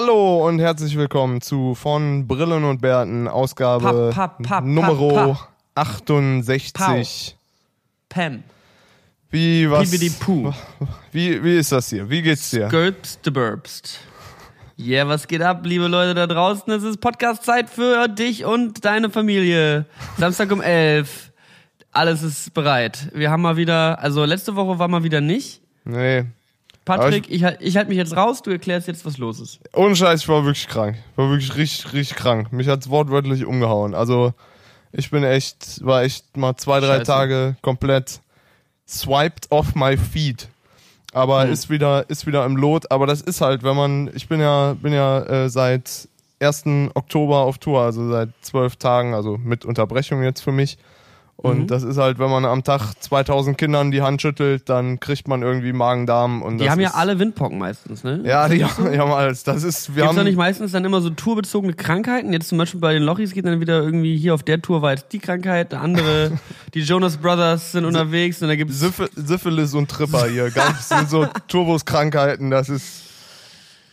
Hallo und herzlich willkommen zu von Brillen und Bärten, Ausgabe Papp, papp, papp, Nummer papp, 68. Pam. Wie was? Wie, wie ist das hier? Wie geht's dir? Gulpst de Burbst. Yeah, was geht ab, liebe Leute da draußen? Es ist Podcast-Zeit für dich und deine Familie. Samstag um 11. Alles ist bereit. Wir haben mal wieder, also letzte Woche war mal wieder nicht. Nee. Patrick, ich, halt- ich halte mich jetzt raus, du erklärst jetzt, was los ist. Ohne Scheiß, ich war wirklich krank. Ich war wirklich richtig, richtig krank. Mich hat's wortwörtlich umgehauen. Also, ich bin echt, war echt mal zwei, drei Scheiße. Tage komplett swiped off my feet. Aber Hm. ist wieder, ist wieder im Lot. Aber das ist halt, wenn man, ich bin ja, bin ja äh, seit 1. Oktober auf Tour, also seit zwölf Tagen, also mit Unterbrechung jetzt für mich. Und Mhm. das ist halt, wenn man am Tag 2000 Kindern die Hand schüttelt, dann kriegt man irgendwie Magen-Darm. und Die haben ja alle Windpocken meistens, ne? Ja, die haben, die haben alles. Das ist, wir Gibt's haben. da nicht meistens dann immer so tourbezogene Krankheiten? Jetzt zum Beispiel bei den Lochis geht dann wieder irgendwie hier auf der Tour war jetzt die Krankheit, der andere, die Jonas Brothers sind unterwegs und da gibt's Syph Syphilis und Tripper hier. Ganz sind so Turbuskrankheiten, das ist.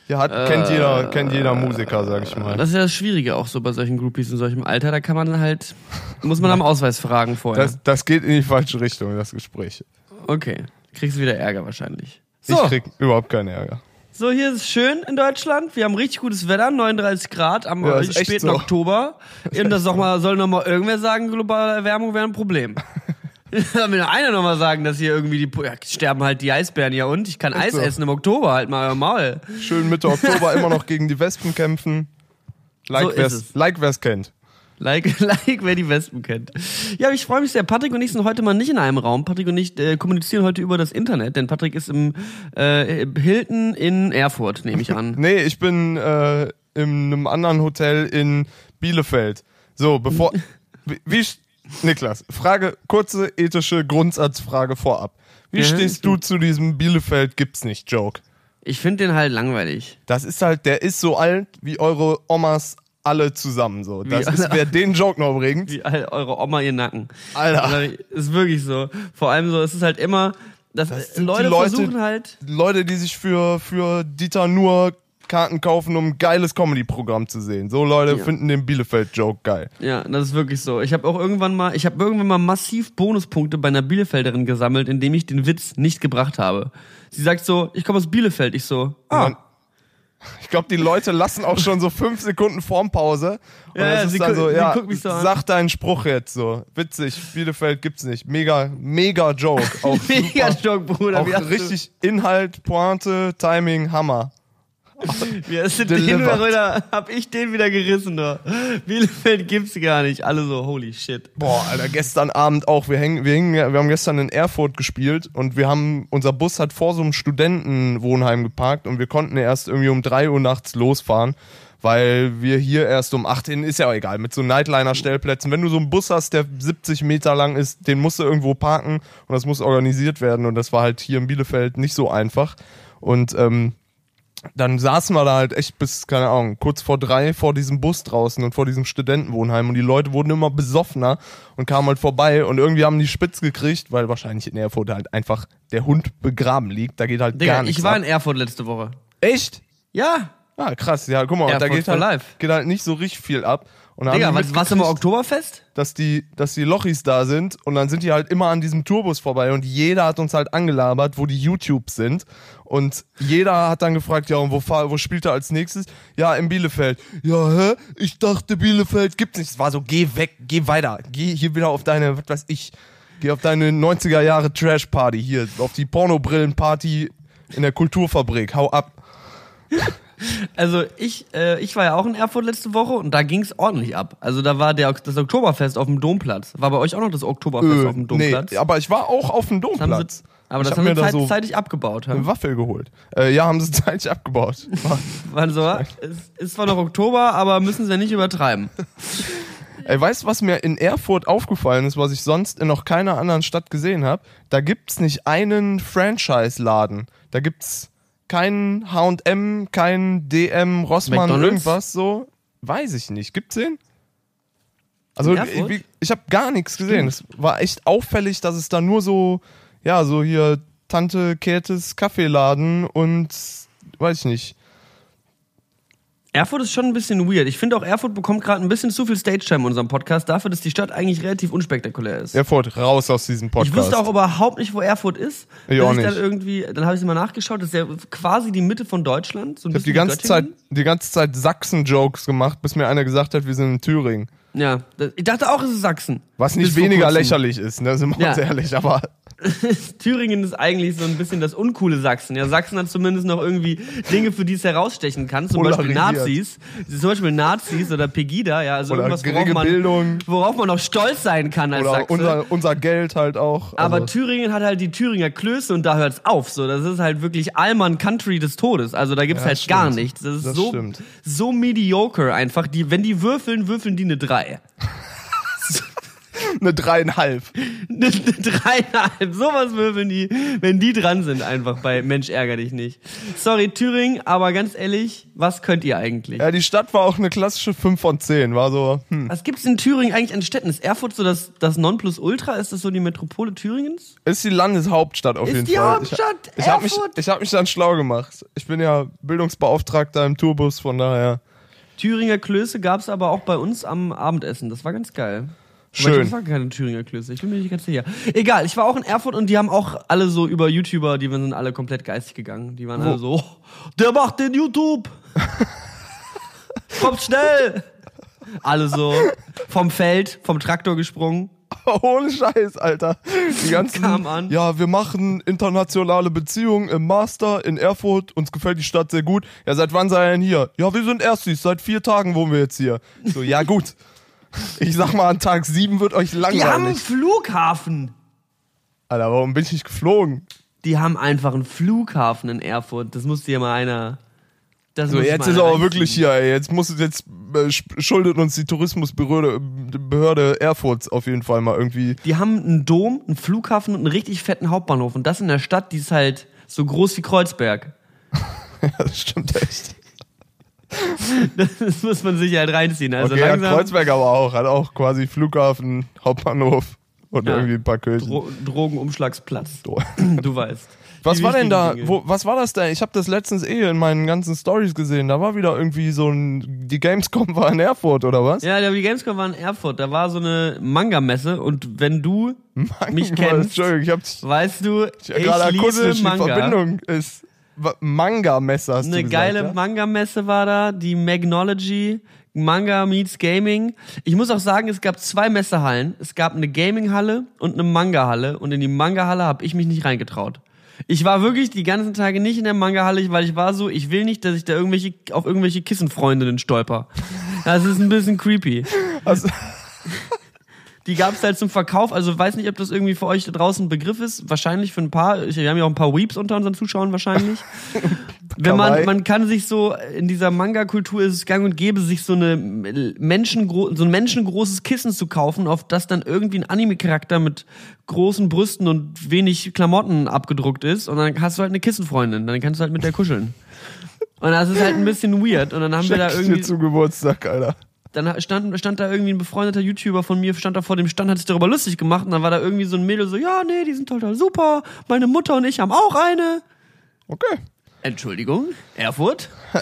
Ja, hat, kennt jeder, kennt jeder Musiker, sag ich mal. Das ist ja das Schwierige auch so bei solchen Groupies in solchem Alter. Da kann man halt, muss man am Ausweis fragen vorher. Das, das geht in die falsche Richtung, das Gespräch. okay, kriegst du wieder Ärger wahrscheinlich. Ich So, krieg überhaupt keinen Ärger. so hier ist es schön in Deutschland. Wir haben richtig gutes Wetter, 39 Grad am Ja, äh, späten so. Oktober. Eben das noch mal, soll noch mal irgendwer sagen, globale Erwärmung wäre ein Problem. Soll mir einer noch mal sagen, dass hier irgendwie die, ja, sterben halt die Eisbären ja und ich kann Eis so. essen im Oktober, halt mal euer Maul. Schön Mitte Oktober immer noch gegen die Wespen kämpfen. Like, So wer's, es. like wer's kennt. Like, like, wer die Wespen kennt. Ja, ich freue mich sehr. Patrick und ich sind heute mal nicht in einem Raum. Patrick und ich äh, kommunizieren heute über das Internet, denn Patrick ist im äh, Hilton in Erfurt, nehme ich an. Nee, ich bin äh, in einem anderen Hotel in Bielefeld. So, bevor. wie, wie Niklas, Frage, kurze ethische Grundsatzfrage vorab. Wie Ja, stehst ich du zu diesem Bielefeld gibt's nicht Joke? Ich finde den halt langweilig. Das ist halt, der ist so alt wie eure Omas alle zusammen so. Das Wie ist, wer den Joke noch bringt. Wie all eure Oma ihr Nacken. Alter. Also, ist wirklich so. Vor allem so, es ist halt immer, dass Das Leute, Leute- versuchen halt. Leute, die sich für, für Dieter nur Karten kaufen, um ein geiles Comedy-Programm zu sehen. So Leute Ja. finden den Bielefeld-Joke geil. Ja, das ist wirklich so. Ich habe auch irgendwann mal, ich habe irgendwann mal massiv Bonuspunkte bei einer Bielefelderin gesammelt, indem ich den Witz nicht gebracht habe. Sie sagt so, ich komme aus Bielefeld. Ich so, ah, Man- Ich glaube, die Leute lassen auch schon so fünf Sekunden Formpause. Und Ja, das ist dann so, ja, so sag deinen Spruch jetzt so. Witzig, Bielefeld gibt's nicht. Mega, mega Joke. Auch mega super. Joke, Bruder. Auch richtig Inhalt, Pointe, Timing, Hammer. Hast du den wieder, hab ich den wieder gerissen, da. Bielefeld gibt's gar nicht. Alle so, holy shit. Boah, Alter, gestern Abend auch. Wir hängen, wir hängen, wir haben gestern in Erfurt gespielt und wir haben, unser Bus hat vor so einem Studentenwohnheim geparkt und wir konnten erst irgendwie um drei Uhr nachts losfahren, weil wir hier erst um acht hin, ist ja auch egal, mit so Nightliner-Stellplätzen. Wenn du so einen Bus hast, der 70 Meter lang ist, den musst du irgendwo parken und das muss organisiert werden und das war halt hier in Bielefeld nicht so einfach. Und, ähm, dann saßen wir da halt echt bis, keine Ahnung, kurz vor drei vor diesem Bus draußen und vor diesem Studentenwohnheim und die Leute wurden immer besoffener und kamen halt vorbei und irgendwie haben die spitz gekriegt, weil wahrscheinlich in Erfurt halt einfach der Hund begraben liegt. Da geht halt Digga, gar nichts ich war ab. in Erfurt letzte Woche. Echt? Ja. Ah, krass. Ja, guck mal, und da Erfurt geht halt, geht halt nicht so richtig viel ab. Und dann Digga, haben die was, warst du mitgekriegt, Oktoberfest? dass die, dass die Lochis da sind und dann sind die halt immer an diesem Tourbus vorbei und jeder hat uns halt angelabert, wo die YouTubes sind und jeder hat dann gefragt, ja und wo, fahr, wo spielt er als nächstes? Ja, in Bielefeld. Ja, hä? Ich dachte Bielefeld gibt's nicht. Es war so, geh weg, geh weiter, geh hier wieder auf deine, was weiß ich, geh auf deine 90er Jahre Trash Party hier, auf die Pornobrillen Party in der Kulturfabrik, hau ab. Also ich, äh, ich war ja auch in Erfurt letzte Woche und da ging's ordentlich ab. Also da war der, das Oktoberfest auf dem Domplatz. War bei euch auch noch das Oktoberfest auf dem Domplatz? nee, aber ich war auch auf dem Domplatz. aber ich das hab haben sie zeit, so zeitig abgebaut. eine. Waffel geholt. Äh, ja, haben sie zeitig abgebaut. Waren so, es ist zwar noch Oktober, aber müssen sie ja nicht übertreiben. Ey, weißt du, was mir in Erfurt aufgefallen ist, was ich sonst in noch keiner anderen Stadt gesehen habe? Da gibt's nicht einen Franchise-Laden. Da gibt's keinen H&M, keinen DM, Rossmann, McDonald's? irgendwas so. Weiß ich nicht. Gibt's den? Also ich, ich habe gar nichts gesehen. Es war echt auffällig, dass es da nur so, ja, so hier Tante Käthes Kaffeeladen und weiß ich nicht. Erfurt ist schon ein bisschen weird. Ich finde auch, Erfurt bekommt gerade ein bisschen zu viel Stage-Time in unserem Podcast, dafür, dass die Stadt eigentlich relativ unspektakulär ist. Erfurt, raus aus diesem Podcast. Ich wusste auch überhaupt nicht, wo Erfurt ist. Ich auch ich dann nicht. irgendwie, dann habe ich mal nachgeschaut, das ist ja quasi die Mitte von Deutschland. So Ich habe die ganze Zeit, die ganze Zeit Sachsen-Jokes gemacht, bis mir einer gesagt hat, wir sind in Thüringen. Ja, ich dachte auch, es ist Sachsen. Was nicht weniger lächerlich ist, ne? sind wir Ja. uns ehrlich, aber Thüringen ist eigentlich so ein bisschen das uncoole Sachsen. Ja, Sachsen hat zumindest noch irgendwie Dinge, für die es herausstechen kann. Zum Beispiel. Nazis. Zum Beispiel Nazis oder Pegida, ja, also Oder irgendwas, worauf man, Bildung. worauf man auch stolz sein kann als oder Sachse. unser, unser Geld halt auch. Aber also, Thüringen hat halt die Thüringer Klöße und da hört's auf. So, das ist halt wirklich Allmann Country des Todes. Also da gibt's Ja, halt stimmt. gar nichts. Das ist Das so, stimmt. so mediocre einfach. Die, wenn die würfeln, würfeln die eine drei. eine dreieinhalb. Eine Dreieinhalb. Sowas würfeln die, wenn die dran sind, einfach bei Mensch ärger dich nicht. Sorry, Thüringen, aber ganz ehrlich, was könnt ihr eigentlich? Ja, die Stadt war auch eine klassische 5 von 10. War so, hm. Was gibt's in Thüringen eigentlich an Städten? Ist Erfurt so das, das Nonplusultra? Ist das so die Metropole Thüringens? Ist die Landeshauptstadt auf Ist jeden die Fall. Hauptstadt Ich, ich habe mich, Erfurt? ich hab mich dann schlau gemacht. Ich bin ja Bildungsbeauftragter im Tourbus, von daher. Thüringer Klöße gab's aber auch bei uns am Abendessen. Das war ganz geil. Schön. Aber ich war keine Thüringer Klöße. Ich bin mir nicht ganz sicher. Egal, ich war auch in Erfurt und die haben auch alle so über YouTuber, die sind alle komplett geistig gegangen. Die waren alle so, "Oh, der macht den YouTube. Kommt schnell. Alle so vom Feld, vom Traktor gesprungen. Ohne Scheiß, Alter. Die ganzen. Kam an. Ja, wir machen internationale Beziehungen im Master in Erfurt. Uns gefällt die Stadt sehr gut. Ja, seit wann seid ihr denn hier? Ja, wir sind Erstis. Seit vier Tagen wohnen wir jetzt hier. So, ja, gut. Ich sag mal, an Tag sieben wird euch Die haben einen langweilig. Flughafen. Alter, warum bin ich nicht geflogen? Die haben einfach einen Flughafen in Erfurt. Das muss dir mal einer. Das So, jetzt ist aber wirklich hier, ey. Jetzt muss jetzt äh, sch- schuldet uns die Tourismusbehörde Behörde Erfurt auf jeden Fall mal irgendwie. Die haben einen Dom, einen Flughafen und einen richtig fetten Hauptbahnhof. Und das in der Stadt, die ist halt so groß wie Kreuzberg. Ja, das stimmt echt. Das muss man sich halt reinziehen. Also okay, langsam Kreuzberg aber auch, hat auch quasi Flughafen, Hauptbahnhof und Ja. irgendwie ein paar Kirchen. Dro Drogenumschlagsplatz. Du weißt. Was Die war denn da? Wo, was war das denn? Ich habe das letztens eh in meinen ganzen Stories gesehen. Da war wieder irgendwie so ein. Die Gamescom war in Erfurt oder was? Ja, die Gamescom war in Erfurt. Da war so eine Manga-Messe. Und wenn du mich kennst, ich hab's weißt du, ich hab gerade ich liebe die Manga. Verbindung ist. Manga-Messe hast Eine du gesagt, geile ja? Manga-Messe war da, die Magnology, Manga meets Gaming. Ich muss auch sagen, es gab zwei Messehallen. Es gab eine Gaming-Halle und eine Manga-Halle. Und in die Manga-Halle habe ich mich nicht reingetraut. Ich war wirklich die ganzen Tage nicht in der Manga-Halle, weil ich war so, ich will nicht, dass ich da irgendwelche, auf irgendwelche Kissenfreundinnen stolper. Das ist ein bisschen creepy. Also, Die gab es halt zum Verkauf, also weiß nicht, ob das irgendwie für euch da draußen ein Begriff ist. Wahrscheinlich für ein paar. Wir haben ja auch ein paar Weeps unter unseren Zuschauern wahrscheinlich. Wenn man, man kann sich so, in dieser Manga-Kultur ist es gang und gäbe, sich so eine Menschengro so ein menschengroßes Kissen zu kaufen, auf das dann irgendwie ein Anime-Charakter mit großen Brüsten und wenig Klamotten abgedruckt ist. Und dann hast du halt eine Kissenfreundin, dann kannst du halt mit der kuscheln. Und das ist halt ein bisschen weird. Und dann haben wir da schenk irgendwie dir zu Geburtstag, Alter. Dann stand, stand da irgendwie ein befreundeter YouTuber von mir, stand da vor dem Stand, hat sich darüber lustig gemacht und dann war da irgendwie so ein Mädel so, ja, nee, die sind total super, meine Mutter und ich haben auch eine. Okay. Entschuldigung, Erfurt?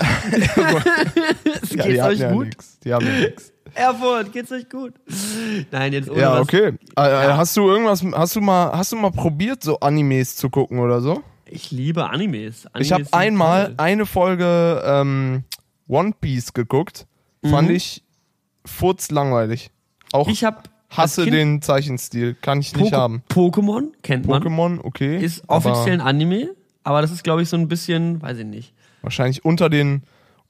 Ja, geht's euch ja gut? nix. Die haben ja nix. Erfurt, geht's euch gut? Nein, jetzt ohne Ja, okay. Äh, äh, Hast du irgendwas, hast du mal, hast du mal probiert, so Animes zu gucken oder so? Ich liebe Animes. Animes Ich habe einmal toll. eine Folge ähm, One Piece geguckt. Fand ich furzlangweilig. Auch Ich habe hasse den Zeichenstil. Kann ich nicht haben. Pokémon kennt man. Pokémon, okay. Ist offiziell ein Anime, aber das ist glaube ich so ein bisschen, weiß ich nicht. Wahrscheinlich unter den.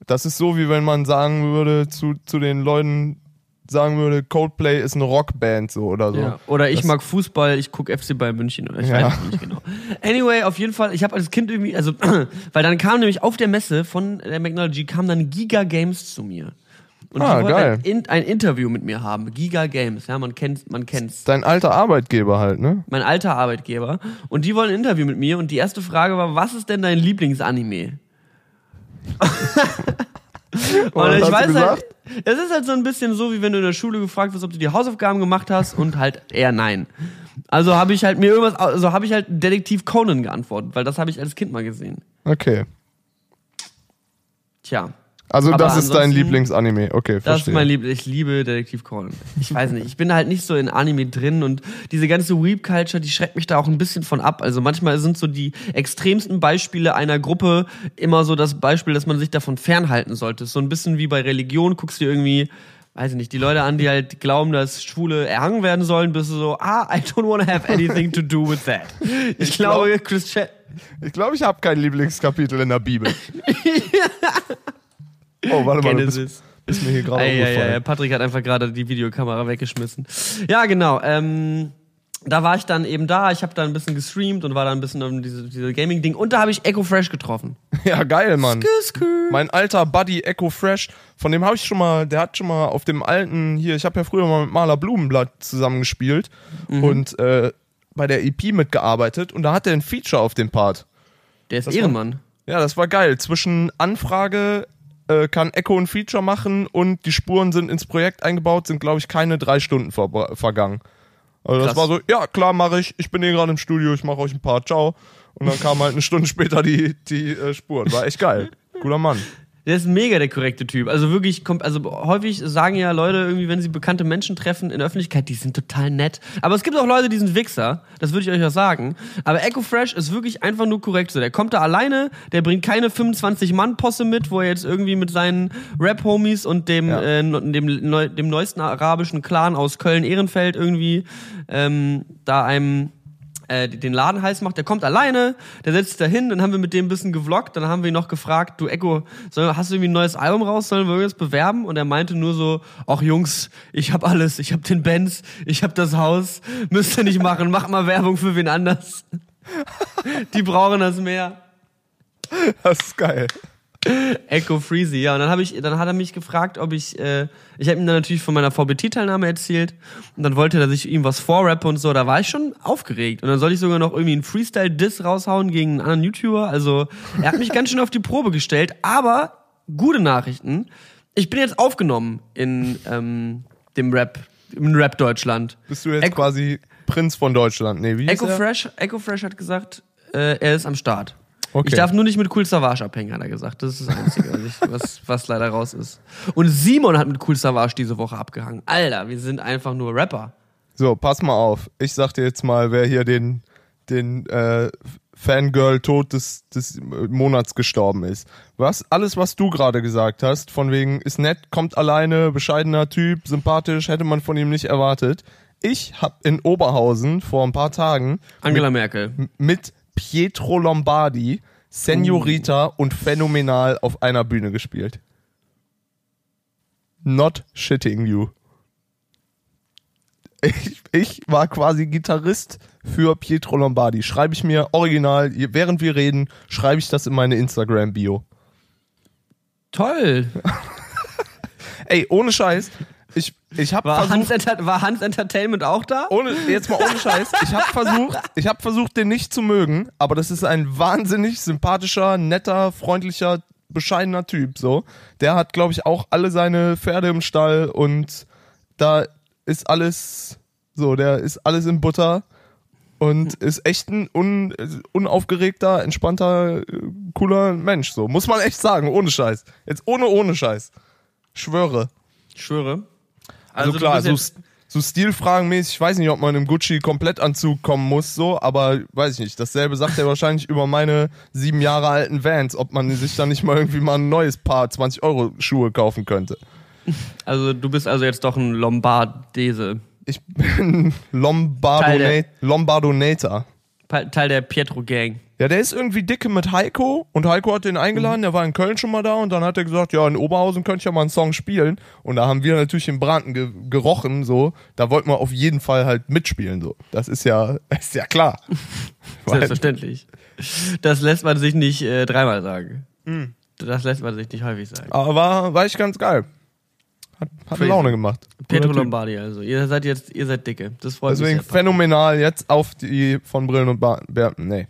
Das ist so, wie wenn man sagen würde, zu, zu den Leuten sagen würde, Coldplay ist eine Rockband, so oder so. Ja. Oder ich Das- mag Fußball, ich gucke FC Bayern München oder ich Ja. weiß nicht genau. Anyway, auf jeden Fall, ich habe als Kind irgendwie, also, weil dann kam nämlich auf der Messe von der Technology, kam dann Giga Games zu mir. Und Ah, die geil. Ein, In- ein Interview mit mir haben. Giga Games, ja, man kennt, man kennt's. Dein alter Arbeitgeber halt, ne? Mein alter Arbeitgeber. Und die wollen ein Interview mit mir und die erste Frage war, was ist denn dein Lieblingsanime? Und Und ich weiß halt, es ist halt so ein bisschen so, wie wenn du in der Schule gefragt wirst, ob du die Hausaufgaben gemacht hast und halt eher nein. Also habe ich halt mir irgendwas, also habe ich halt Detektiv Conan geantwortet, weil das habe ich als Kind mal gesehen. Okay. Tja. Also Aber das ist dein Lieblingsanime. Okay, Das verstehe. ist mein Liebling. Ich liebe Detektiv Conan. Ich weiß nicht, ich bin halt nicht so in Anime drin und diese ganze Weep-Culture, die schreckt mich da auch ein bisschen von ab. Also manchmal sind so die extremsten Beispiele einer Gruppe immer so das Beispiel, dass man sich davon fernhalten sollte. So ein bisschen wie bei Religion, guckst du irgendwie, weiß ich nicht, die Leute an, die halt glauben, dass Schwule erhangen werden sollen, bist du so, ah, I don't want to have anything to do with that. Ich, Ich glaub- glaube, Christian... Ich glaube, ich habe kein Lieblingskapitel in der Bibel. oh, warte mal, Genesis. bist mir hier gerade umgefallen. Patrick hat einfach gerade die Videokamera weggeschmissen. Ja, genau. Ähm, da war ich dann eben da. Ich habe da ein bisschen gestreamt und war da ein bisschen um diese, diese Gaming-Ding. Und da habe ich Echo Fresh getroffen. Ja, geil, Mann. Skü. Mein alter Buddy Echo Fresh, von dem habe ich schon mal, der hat schon mal auf dem alten, hier, ich habe ja früher mal mit Maler Blumenblatt zusammengespielt Mhm. und äh, bei der EP mitgearbeitet und da hat er ein Feature auf dem Part. Der ist war- Ehrenmann. Ja, das war geil. Zwischen Anfrage äh, kann Echo ein Feature machen und die Spuren sind ins Projekt eingebaut, sind, glaube ich, keine drei Stunden ver vergangen. Also das Krass. war so, ja, klar, mache ich. Ich bin hier gerade im Studio, ich mache euch ein paar, ciao. Und dann kam halt eine Stunde später die, die äh, Spuren. War echt geil. Guter Mann. Der ist mega der korrekte Typ. Also wirklich, kommt, also häufig sagen ja Leute irgendwie, wenn sie bekannte Menschen treffen in der Öffentlichkeit, die sind total nett. Aber es gibt auch Leute, die sind Wichser. Das würde ich euch auch sagen. Aber Echo Fresh ist wirklich einfach nur korrekt so. Der kommt da alleine, der bringt keine 25-Mann-Posse mit, wo er jetzt irgendwie mit seinen Rap-Homies und dem, Ja. äh, dem, neu, dem neuesten arabischen Clan aus Köln-Ehrenfeld irgendwie ähm, da einem äh, den Laden heiß macht, der kommt alleine, der setzt sich da hin, dann haben wir mit dem ein bisschen gevloggt, dann haben wir ihn noch gefragt, du Echo, soll, hast du irgendwie ein neues Album raus, sollen wir irgendwas bewerben? Und er meinte nur so, ach Jungs, ich hab alles, ich hab den Benz, ich hab das Haus, müsst ihr nicht machen, mach mal Werbung für wen anders. Die brauchen das mehr. Das ist geil. Echo Freezy, ja. Und dann, hab ich, dann hat er mich gefragt, ob ich, äh, ich habe ihm dann natürlich von meiner VBT-Teilnahme erzählt. Und dann wollte er, dass ich ihm was vorrappe und so. Da war ich schon aufgeregt. Und dann soll ich sogar noch irgendwie einen Freestyle-Diss raushauen gegen einen anderen YouTuber. Also, er hat mich ganz schön auf die Probe gestellt. Aber, gute Nachrichten. Ich bin jetzt aufgenommen in ähm, dem Rap, im Rap Deutschland. Bist du jetzt Echo- quasi Prinz von Deutschland? Nee, wie Echo? Fresh, Echo Fresh hat gesagt, äh, er ist am Start. Okay. Ich darf nur nicht mit Cool Savage abhängen, hat er gesagt. Das ist das Einzige, was, ich, was, was leider raus ist. Und Simon hat mit Cool Savage diese Woche abgehangen. Alter, wir sind einfach nur Rapper. So, pass mal auf. Ich sag dir jetzt mal, wer hier den, den äh, Fangirl-Tod des, des Monats gestorben ist. Was, alles, was du gerade gesagt hast, von wegen ist nett, kommt alleine, bescheidener Typ, sympathisch, hätte man von ihm nicht erwartet. Ich hab in Oberhausen vor ein paar Tagen Angela Merkel. mit Pietro Lombardi, Senorita und Phänomenal auf einer Bühne gespielt. Not shitting you. Ich, ich war quasi Gitarrist für Pietro Lombardi. Schreibe ich mir original, während wir reden, schreibe ich das in meine Instagram-Bio. Toll. Ey, ohne Scheiß. Ich, ich habe War versucht, Hans, war Hans Entertainment auch da? ohne, jetzt mal ohne Scheiß. Ich habe versucht, ich habe versucht, den nicht zu mögen, aber das ist ein wahnsinnig sympathischer, netter, freundlicher, bescheidener Typ. So, der hat, glaube ich, auch alle seine Pferde im Stall und da ist alles so, der ist alles in Butter und ist echt ein un, unaufgeregter, entspannter, cooler Mensch. So muss man echt sagen, ohne Scheiß. Jetzt ohne ohne Scheiß. Schwöre. Schwöre. Also, du klar, so, so stilfragenmäßig, ich weiß nicht, ob man im Gucci-Komplettanzug kommen muss, so, aber weiß ich nicht. Dasselbe sagt er wahrscheinlich über meine sieben Jahre alten Vans, ob man sich da nicht mal irgendwie mal ein neues Paar 20 Euro Schuhe kaufen könnte. Also du bist also jetzt doch ein Lombardese. Ich bin der- Lombardonator. Teil der Pietro-Gang. Ja, der ist irgendwie dicke mit Heiko und Heiko hat den eingeladen, der war in Köln schon mal da und dann hat er gesagt, ja, in Oberhausen könnte ich ja mal einen Song spielen und da haben wir natürlich in Branden ge gerochen, so, da wollten wir auf jeden Fall halt mitspielen, so. Das ist ja, ist ja klar. Selbstverständlich. Das lässt man sich nicht äh, dreimal sagen. Das lässt man sich nicht häufig sagen. Aber war, war echt ganz geil. Hat, hat. Laune gemacht. Pietro Cooler Typ. Lombardi also. Ihr seid jetzt, ihr seid dicke. Das freut Deswegen mich sehr. phänomenal jetzt auf die von Brillen und Bar Ber Nee,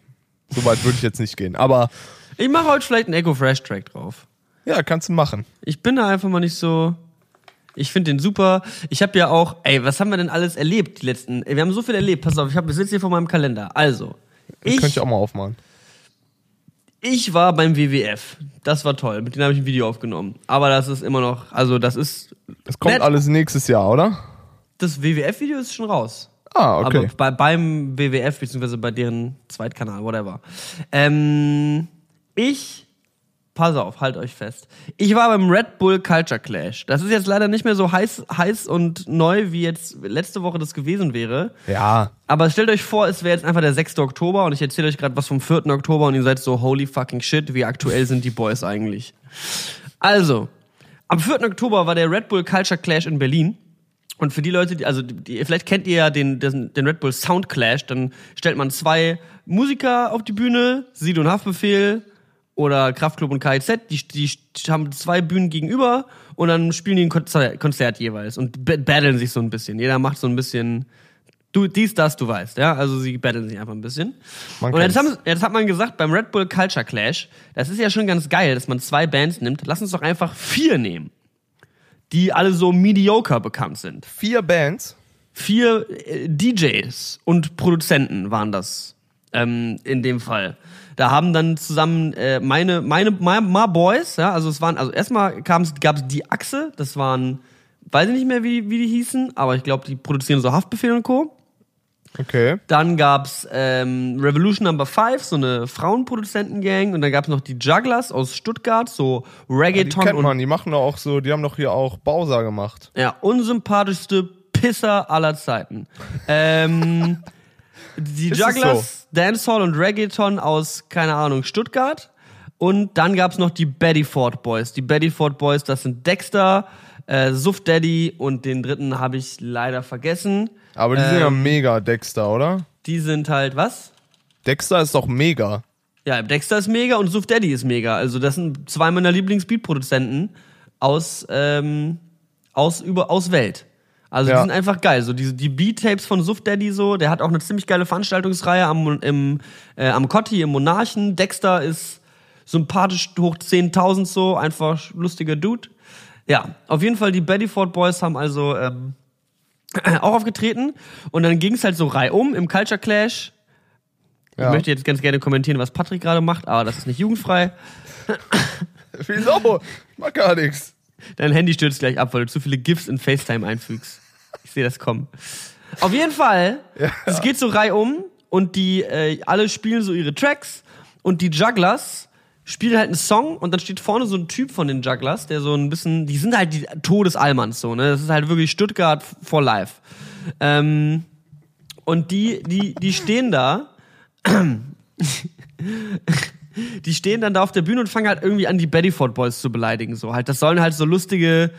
so weit würde ich jetzt nicht gehen. Aber Ich mache heute vielleicht einen Echo Fresh Track drauf. ja, kannst du machen. Ich bin da einfach mal nicht so. Ich finde den super. Ich habe ja auch, ey, was haben wir denn alles erlebt die letzten? Ey, wir haben so viel erlebt. Pass auf, ich habe sitze hier vor meinem Kalender. Also, Ich ich, könnte ich auch mal aufmachen. Ich war beim WWF. Das war toll. Mit denen habe ich ein Video aufgenommen. Aber das ist immer noch, also das ist. Das kommt nett. alles nächstes Jahr, oder? Das WWF-Video ist schon raus. Ah, okay. Aber bei, beim WWF, beziehungsweise bei deren Zweitkanal, whatever. Ähm, ich, pass auf, halt euch fest. Ich war beim Red Bull Culture Clash. Das ist jetzt leider nicht mehr so heiß, heiß und neu, wie jetzt letzte Woche das gewesen wäre. Ja. Aber stellt euch vor, es wäre jetzt einfach der 6. Oktober und ich erzähle euch gerade was vom 4. Oktober und ihr seid so holy fucking shit, wie aktuell sind die Boys eigentlich. Also, am 4. Oktober war der Red Bull Culture Clash in Berlin. Und für die Leute, die, also die, vielleicht kennt ihr ja den, den, den Red Bull Sound Clash, dann stellt man zwei Musiker auf die Bühne, Sido und Haftbefehl oder Kraftklub und KIZ, die, die haben zwei Bühnen gegenüber und dann spielen die ein Konzert, Konzert jeweils und battlen sich so ein bisschen. Jeder macht so ein bisschen du dies, das, du weißt, ja. Also sie battlen sich einfach ein bisschen. Man und jetzt, haben, jetzt hat man gesagt, beim Red Bull Culture Clash, das ist ja schon ganz geil, dass man zwei Bands nimmt. Lass uns doch einfach vier nehmen, die alle so mediocre bekannt sind. Vier Bands. Vier äh, DJs und Produzenten waren das ähm, in dem Fall. Da haben dann zusammen äh, meine meine my, my Boys, ja, also es waren also erstmal gab es die Achse, das waren weiß ich nicht mehr wie wie die hießen, aber ich glaube, die produzieren so Haftbefehl und Co. Okay. Dann gab's ähm, Revolution Number 5, so eine Frauenproduzentengang. Und dann gab's noch die Jugglers aus Stuttgart, so Die Reggaeton kennt und man, die machen doch auch so, die haben doch hier auch Bowser gemacht. ja, unsympathischste Pisser aller Zeiten. ähm, die Ist Jugglers, Dancehall und Reggaeton aus, keine Ahnung, Stuttgart. Und dann gab's noch die Bettyford Boys. Die Bettyford Boys, das sind Dexter, äh, Suff Daddy und den dritten habe ich leider vergessen. Aber die sind ja Ähm. mega Dexter, oder? Die sind halt, was? Dexter ist doch mega. Ja, Dexter ist mega und Suf Daddy ist mega. Also das sind zwei meiner Lieblingsbeatproduzenten aus ähm, aus über aus Welt. Also die Ja. sind einfach geil. So die, die Beat-Tapes von Suf Daddy so, der hat auch eine ziemlich geile Veranstaltungsreihe am im äh, am Cotti im Monarchen. Dexter ist sympathisch hoch 10.000 so, einfach lustiger Dude. Ja, auf jeden Fall die Bettyford Boys haben also ähm, auch aufgetreten und dann ging es halt so reihum im Culture Clash. Ja. Ich möchte jetzt ganz gerne kommentieren, was Patrick gerade macht, aber das ist nicht jugendfrei. Wieso? Mach gar nichts. Dein Handy stürzt gleich ab, weil du zu viele GIFs in FaceTime einfügst. Sehe das kommen. Auf jeden Fall, es geht so reihum und die äh, alle spielen so ihre Tracks und die Jugglers spielen halt einen Song und dann steht vorne so ein Typ von den Jugglers, der so ein bisschen, die sind halt die Todesalmans so, ne? Das ist halt wirklich Stuttgart for life. Ähm, und die, die, die stehen da die stehen dann da auf der Bühne und fangen halt irgendwie an, die Bettyford Boys zu beleidigen. So halt, das sollen halt so lustige,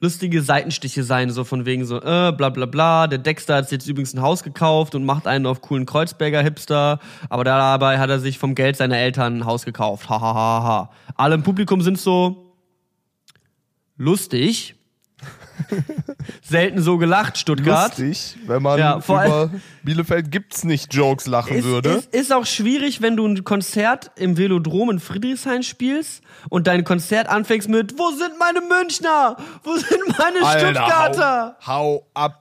lustige Seitenstiche sein, so von wegen so, äh, bla bla bla. Der Dexter hat jetzt übrigens ein Haus gekauft und macht einen auf coolen Kreuzberger Hipster, aber dabei hat er sich vom Geld seiner Eltern ein Haus gekauft. Ha ha ha ha. Alle im Publikum sind so lustig. Selten so gelacht, Stuttgart. Lustig, wenn man Ja, vor über Bielefeld gibt's nicht Jokes lachen Ist, würde. ist, ist auch schwierig, wenn du ein Konzert im Velodrom in Friedrichshain spielst und dein Konzert anfängst mit Wo sind meine Münchner? Wo sind meine Stuttgarter? hau, hau ab.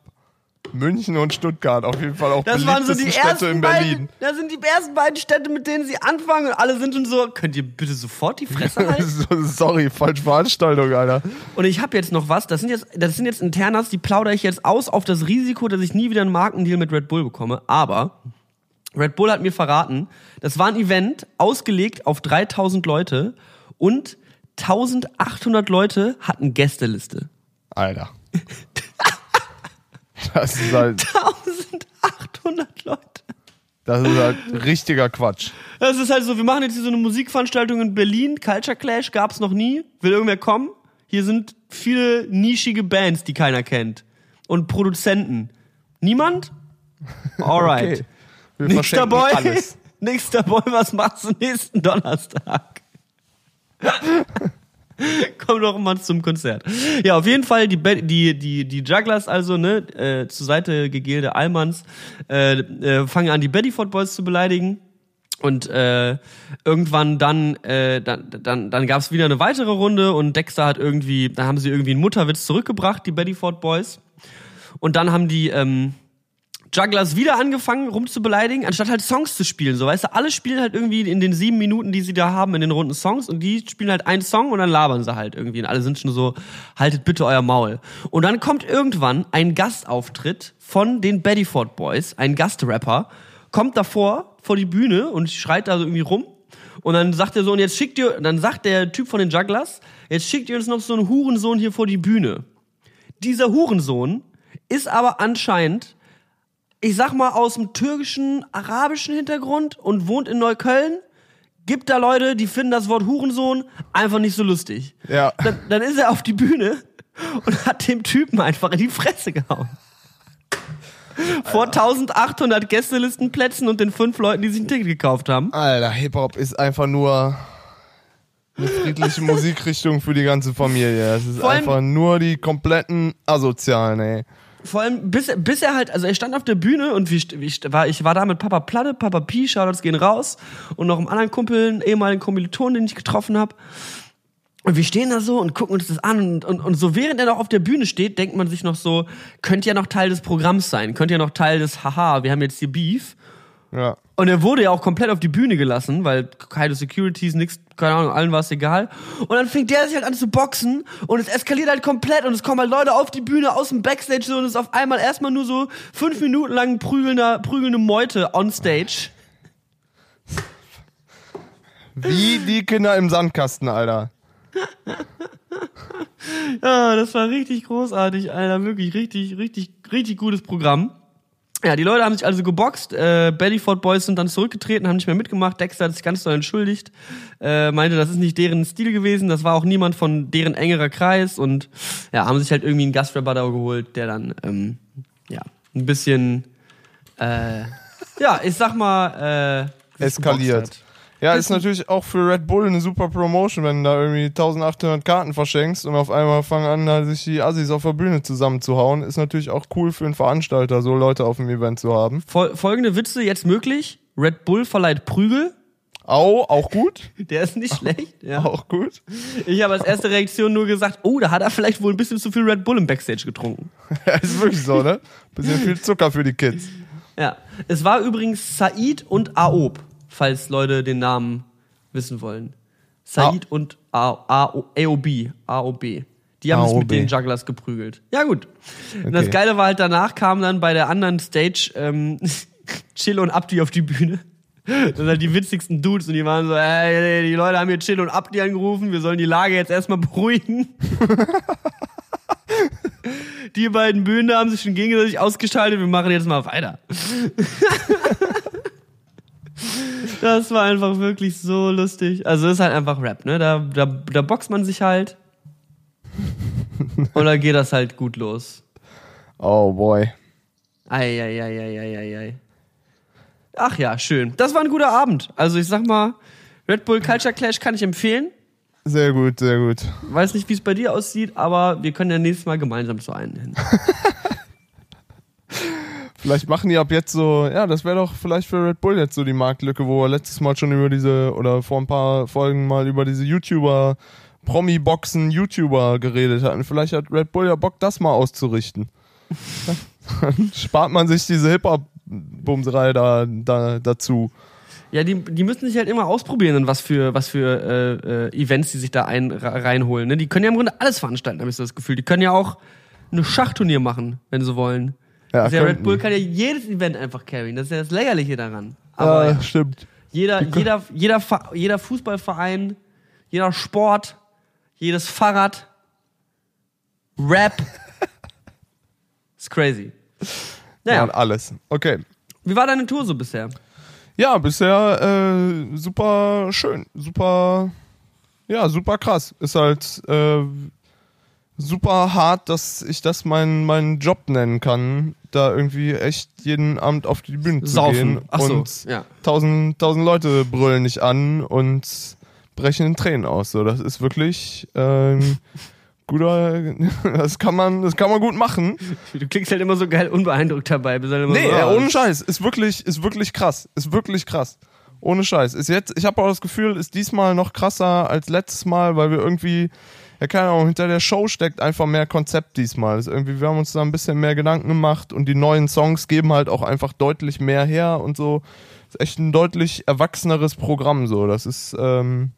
München und Stuttgart, auf jeden Fall auch Das waren so die beliebtesten Städte ersten in beiden, Berlin. das sind die ersten beiden Städte, mit denen sie anfangen und alle sind schon so, könnt ihr bitte sofort die Fresse halten? So, Sorry, falsche Veranstaltung, Alter. Und ich habe jetzt noch was, das sind jetzt, das sind jetzt Internas, die plaudere ich jetzt aus auf das Risiko, dass ich nie wieder einen Markendeal mit Red Bull bekomme. Aber Red Bull hat mir verraten, das war ein Event ausgelegt auf 3000 Leute und 1800 Leute hatten Gästeliste. Alter. Das ist halt, 1800 Leute. das ist halt richtiger Quatsch. Das ist halt so, wir machen jetzt hier so eine Musikveranstaltung in Berlin, Culture Clash gab's noch nie. Will irgendwer kommen? Hier sind viele nischige Bands, die keiner kennt. Und Produzenten. Niemand? Alright. Okay. Wir Boy. alles. Nächster Boy, was machst du nächsten Donnerstag? Komm doch mal zum Konzert. Ja, auf jeden Fall die die die die Jugglers also ne äh, zur Seite gegelte Allmanns äh, äh, fangen an die Bettyford Boys zu beleidigen und äh, irgendwann dann äh, dann dann dann gab's wieder eine weitere Runde und Dexter hat irgendwie dann haben sie irgendwie einen Mutterwitz zurückgebracht die Bettyford Boys und dann haben die ähm, Jugglers wieder angefangen rumzubeleidigen, anstatt halt Songs zu spielen. So, weißt du, alle spielen halt irgendwie in den sieben Minuten, die sie da haben, in den runden Songs und die spielen halt einen Song und dann labern sie halt irgendwie. Und alle sind schon so, haltet bitte euer Maul. Und dann kommt irgendwann ein Gastauftritt von den Bettyford Boys, ein Gastrapper, kommt davor vor die Bühne und schreit da so irgendwie rum. Und dann sagt er so, und jetzt schickt ihr, dann sagt der Typ von den Jugglers, jetzt schickt ihr uns noch so einen Hurensohn hier vor die Bühne. Dieser Hurensohn ist aber anscheinend ich sag mal, aus dem türkischen, arabischen Hintergrund und wohnt in Neukölln, gibt da Leute, die finden das Wort Hurensohn einfach nicht so lustig. Ja. Dann, dann ist er auf die Bühne und hat dem Typen einfach in die Fresse gehauen. Vor 1800 Gästelistenplätzen und den fünf Leuten, die sich ein Ticket gekauft haben. Alter, Hip-Hop ist einfach nur eine friedliche Musikrichtung für die ganze Familie. Es ist Vor einfach nur die kompletten Asozialen, ey. Vor allem, bis, bis er halt, also er stand auf der Bühne und wie, wie, war, ich war da mit Papa Platte, Papa Pi, Shoutouts gehen raus und noch einem anderen Kumpel, einen ehemaligen Kommilitonen, den ich getroffen habe. Und wir stehen da so und gucken uns das an und, und, und so während er noch auf der Bühne steht, denkt man sich noch so, könnte ja noch Teil des Programms sein, könnte ja noch Teil des, haha, wir haben jetzt hier Beef. Ja. Und er wurde ja auch komplett auf die Bühne gelassen, weil keine Securities, nix, keine Ahnung, allen war es egal. Und dann fängt der sich halt an zu boxen und es eskaliert halt komplett und es kommen halt Leute auf die Bühne aus dem Backstage so und es ist auf einmal erstmal nur so fünf Minuten lang prügelnder, prügelnde Meute on stage. Wie die Kinder im Sandkasten, Alter. Ja, das war richtig großartig, Alter. Wirklich richtig, richtig, richtig gutes Programm. Ja, die Leute haben sich also geboxt. Äh, Bellyford Boys sind dann zurückgetreten, haben nicht mehr mitgemacht. Dexter hat sich ganz doll entschuldigt. Äh, meinte, das ist nicht deren Stil gewesen. Das war auch niemand von deren engerer Kreis. Und ja, haben sich halt irgendwie einen Gastrapper da geholt, der dann, ähm, ja, ein bisschen, äh, ja, ich sag mal, äh, Eskaliert. Ja, ist natürlich auch für Red Bull eine super Promotion, wenn du da irgendwie 1800 Karten verschenkst und auf einmal fangen an, sich die Assis auf der Bühne zusammenzuhauen. Ist natürlich auch cool für einen Veranstalter, so Leute auf dem Event zu haben. Fol folgende Witze jetzt möglich. Red Bull verleiht Prügel. Au, auch gut. Der ist nicht schlecht. Ja. Auch gut. Ich habe als erste Reaktion nur gesagt, oh, da hat er vielleicht wohl ein bisschen zu viel Red Bull im Backstage getrunken. Ist wirklich so, ne? Bisschen viel Zucker für die Kids. Ja. Es war übrigens Said und Aob, falls Leute den Namen wissen wollen. Said und A A AOB. AOB. Die haben sich mit den Jugglers geprügelt. Ja, gut. Und das Okay. Geile war halt, danach kam dann bei der anderen Stage ähm, Chill und Abdi auf die Bühne. Das sind halt die witzigsten Dudes und die waren so, ey, die Leute haben hier Chill und Abdi angerufen, wir sollen die Lage jetzt erstmal beruhigen. Die beiden Bühnen haben sich schon gegenseitig ausgeschaltet, wir machen jetzt mal weiter. Das war einfach wirklich so lustig. Also ist halt einfach Rap, ne? Da, da, da boxt man sich halt. Und dann geht das halt gut los. Oh boy. Eieieiei. Ach ja, schön. Das war ein guter Abend. Also ich sag mal, Red Bull Culture Clash kann ich empfehlen. Sehr gut, sehr gut. Weiß nicht, wie es bei dir aussieht, aber wir können ja nächstes Mal gemeinsam zu einem hin. Vielleicht machen die ab jetzt so, ja, das wäre doch vielleicht für Red Bull jetzt so die Marktlücke, wo wir letztes Mal schon über diese, oder vor ein paar Folgen mal über diese YouTuber, Promi-Boxen, YouTuber geredet hatten. Vielleicht hat Red Bull ja Bock, das mal auszurichten. Dann spart man sich diese Hip-Hop-Bumserei da, da, dazu. Ja, die, die müssen sich halt immer ausprobieren, was für, was für äh, äh, Events die sich da ein, reinholen. Ne? Die können ja im Grunde alles veranstalten, habe ich so das Gefühl. Die können ja auch ein Schachturnier machen, wenn sie wollen. Ja, also ja, Red Bull kann ja jedes Event einfach carryen. Das ist ja das Lächerliche daran. Aber Ja, ja, stimmt. jeder, jeder, jeder, jeder Fußballverein, jeder Sport, jedes Fahrrad, Rap. ist crazy. Ja, Naja, und alles. Okay. wie war deine Tour so bisher? Ja, bisher äh, super schön, super, ja, super krass. Ist halt äh, super hart, dass ich das meinen meinen Job nennen kann, da irgendwie echt jeden Abend auf die Bühne zu gehen Saufen. Ach so, und ja. tausend, tausend Leute brüllen dich an und brechen in Tränen aus. So, das ist wirklich ähm, guter, das kann man, das kann man gut machen. Du klingst halt immer so geil unbeeindruckt dabei. Bist halt Nee, so, ah, ohne Scheiß. Ist wirklich, ist wirklich krass. Ist wirklich krass. Ohne Scheiß. Ist jetzt, ich habe auch das Gefühl, ist diesmal noch krasser als letztes Mal, weil wir irgendwie ja, keine Ahnung, hinter der Show steckt einfach mehr Konzept diesmal. Das ist irgendwie, wir haben uns da ein bisschen mehr Gedanken gemacht und die neuen Songs geben halt auch einfach deutlich mehr her und so. Das ist echt ein deutlich erwachseneres Programm so. Das ist, ähm,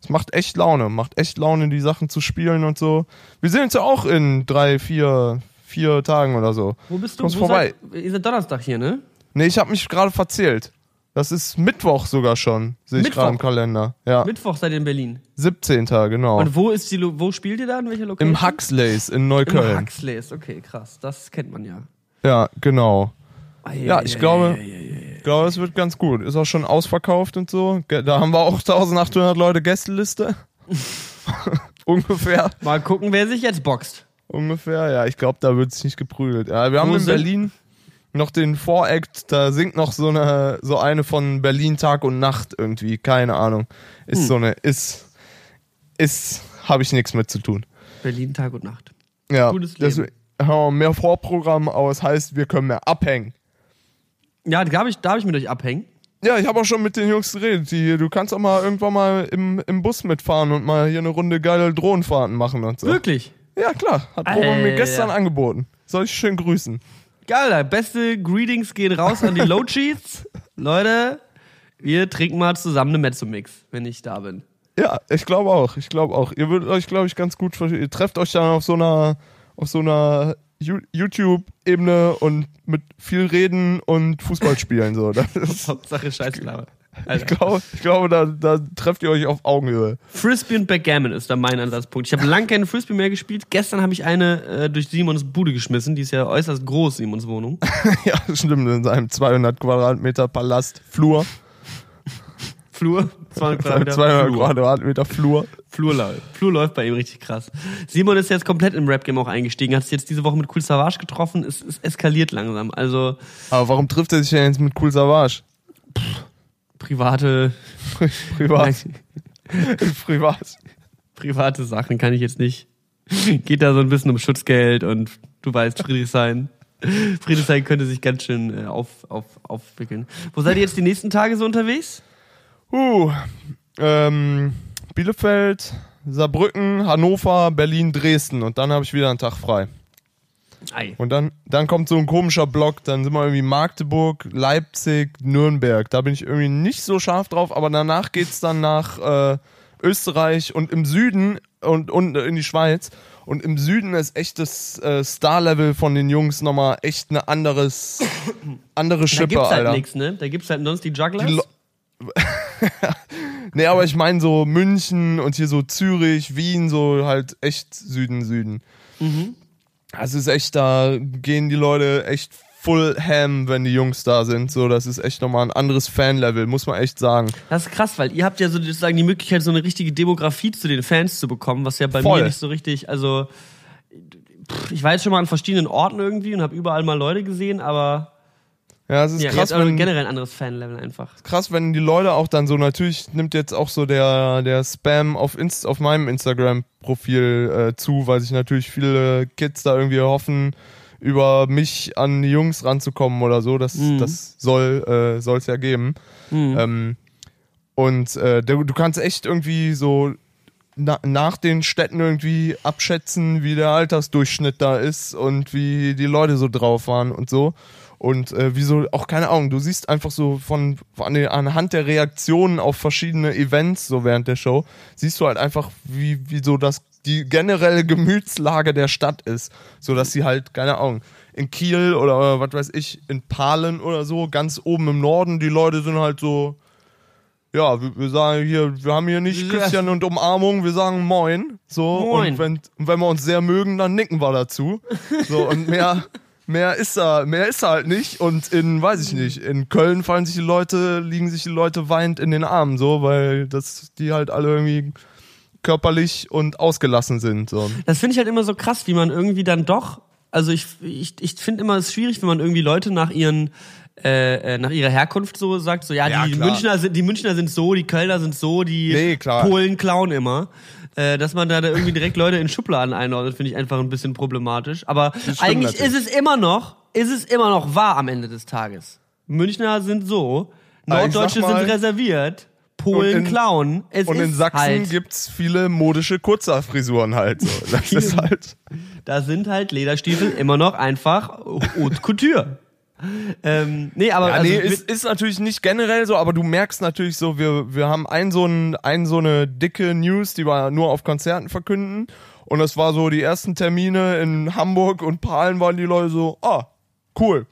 es macht echt Laune, macht echt Laune, die Sachen zu spielen und so. Wir sehen uns ja auch in drei, vier, vier Tagen oder so. Wo bist du? Kommst Wo vorbei. Seid, ihr seid Donnerstag hier, ne? Nee, ich habe mich gerade verzählt. Das ist Mittwoch sogar schon, sehe ich gerade im Kalender. Ja, Mittwoch seid ihr in Berlin. 17. genau. Und wo ist die, Lo- wo spielt ihr da? In welcher Location? Im Huxleys in Im Neukölln. Huxleys, okay, krass. Das kennt man ja. Ja, genau. Ja, ich Ei, glaube- ei. Ich glaube, es wird ganz gut. Ist auch schon ausverkauft und so. Da haben wir auch 1800 Leute Gästeliste. Ungefähr. Mal gucken, wer sich jetzt boxt. Ungefähr, ja. Ich glaube, da wird sich nicht geprügelt. Ja, wir haben Wo in sind- Berlin noch den Voract, da singt noch so eine, so eine von Berlin Tag und Nacht irgendwie, keine Ahnung. Ist Hm. so eine, ist, ist, habe ich nichts mit zu tun. Berlin Tag und Nacht. Ja, Gutes Leben. deswegen haben mehr Vorprogramm, aber es heißt, wir können mehr abhängen. Ja, da habe ich, da hab ich mit euch abhängen. Ja, ich habe auch schon mit den Jungs geredet. Die, du kannst auch mal irgendwann mal im, im Bus mitfahren und mal hier eine Runde geile Drohnenfahrten machen und so. Wirklich? Ja, klar. Hat Roman mir gestern angeboten. Soll ich schön grüßen. Geil, beste Greetings gehen raus an die Low Cheats. Leute, wir trinken mal zusammen eine Mezzo-Mix, wenn ich da bin. Ja, ich glaube auch. Ich glaube auch. Ihr würdet euch, glaube ich, ganz gut verstehen. Ihr trefft euch dann auf so einer, auf so einer YouTube-Ebene und mit viel Reden und Fußball spielen. So. Das ist, Hauptsache Scheißklar. ich glaube, ich glaube da, da trefft ihr euch auf Augenhöhe. Frisbee und Backgammon ist da mein Ansatzpunkt. Ich habe lange keinen Frisbee mehr gespielt. Gestern habe ich eine äh, durch Simons Bude geschmissen. Die ist ja äußerst groß, Simons Wohnung. ja, stimmt. In seinem 200 Quadratmeter Palast Flur. Flur. 200 Seinem 200 Quadratmeter Flur. Flur, läuft. Flur läuft bei ihm richtig krass. Simon ist jetzt komplett im Rap-Game auch eingestiegen. Hat sich jetzt diese Woche mit Cool Savage getroffen. Es, es eskaliert langsam. Also Aber warum trifft er sich denn jetzt mit Cool Savage? Private, Privat. Privat. private Sachen kann ich jetzt nicht. Geht da so ein bisschen um Schutzgeld und du weißt, Friedrichshain. Friedrichshain könnte sich ganz schön äh, auf, auf, aufwickeln. Wo seid ihr jetzt die nächsten Tage so unterwegs? Uh, ähm, Bielefeld, Saarbrücken, Hannover, Berlin, Dresden. Und dann habe ich wieder einen Tag frei. Ei. Und dann, dann kommt so ein komischer Block. Dann sind wir irgendwie Magdeburg, Leipzig, Nürnberg. Da bin ich irgendwie nicht so scharf drauf. Aber danach geht's dann nach äh, Österreich und im Süden und, und in die Schweiz. Und im Süden ist echt das äh, Star-Level von den Jungs nochmal echt eine anderes, andere Da Schippe, gibt's halt Alter. nichts, ne? Da gibt's halt sonst die Jugglers. Die Nee, aber ich meine so München und hier so Zürich, Wien, so halt echt Süden, Süden. Mhm. Also es ist echt, da gehen die Leute echt full ham, wenn die Jungs da sind. So, das ist echt nochmal ein anderes Fanlevel, muss man echt sagen. Das ist krass, weil ihr habt ja so sozusagen die Möglichkeit, so eine richtige Demografie zu den Fans zu bekommen, was ja bei Voll. mir nicht so richtig, also pff, ich war jetzt schon mal an verschiedenen Orten irgendwie und habe überall mal Leute gesehen, aber Ja, es ist ja, krass, jetzt aber wenn, generell ein anderes Fanlevel einfach. krass, wenn die Leute auch dann so, natürlich nimmt jetzt auch so der, der Spam auf, Inst auf meinem Instagram-Profil äh, zu, weil sich natürlich viele Kids da irgendwie hoffen, über mich an die Jungs ranzukommen oder so. Das, Mhm. das soll äh, es ja geben. Mhm. Ähm, und äh, du, du kannst echt irgendwie so na, nach den Städten irgendwie abschätzen, wie der Altersdurchschnitt da ist und wie die Leute so drauf waren und so. Und äh, wie so, auch keine Ahnung, du siehst einfach so von, den- anhand der Reaktionen auf verschiedene Events so während der Show, siehst du halt einfach, wie, wie so das die generelle Gemütslage der Stadt ist. So dass sie halt, keine Ahnung, in Kiel oder was weiß ich, in Palen oder so, ganz oben im Norden, die Leute sind halt so, ja, wir, wir sagen hier, wir haben hier nicht. Küsschen und Umarmung, wir sagen Moin. So, Moin. und wenn, und wenn wir uns sehr mögen, dann nicken wir dazu. So, und mehr, mehr ist da, mehr ist da halt nicht. Und in, weiß ich nicht, in Köln fallen sich die Leute, liegen sich die Leute weinend in den Armen, so, weil das, die halt alle irgendwie körperlich und ausgelassen sind. So. Das finde ich halt immer so krass, wie man irgendwie dann doch, also ich, ich, ich finde immer es schwierig, wenn man irgendwie Leute nach ihren äh, äh, nach ihrer Herkunft so sagt, so ja, Ja, die klar. Münchner sind die Münchner sind so, die Kölner sind so, die Nee. Polen klauen immer. Äh, dass man da, da irgendwie direkt Leute in Schubladen einordnet, finde ich einfach ein bisschen problematisch. Aber eigentlich natürlich. ist es immer noch, ist es immer noch wahr am Ende des Tages. Münchner sind so, Norddeutsche mal- sind reserviert, Polen in- klauen. Es Und in Sachsen halt, gibt's viele modische Kurzhaarfrisuren halt. So. Das ist halt. da sind halt Lederstiefel immer noch einfach Haute Couture. Ähm, nee, aber Ja, also, nee, ist, ist natürlich nicht generell so, aber du merkst natürlich so, wir, wir haben ein so, ein, ein so eine dicke News, die wir nur auf Konzerten verkünden. Und das war so die ersten Termine in Hamburg und Palen waren die Leute so, ah, cool,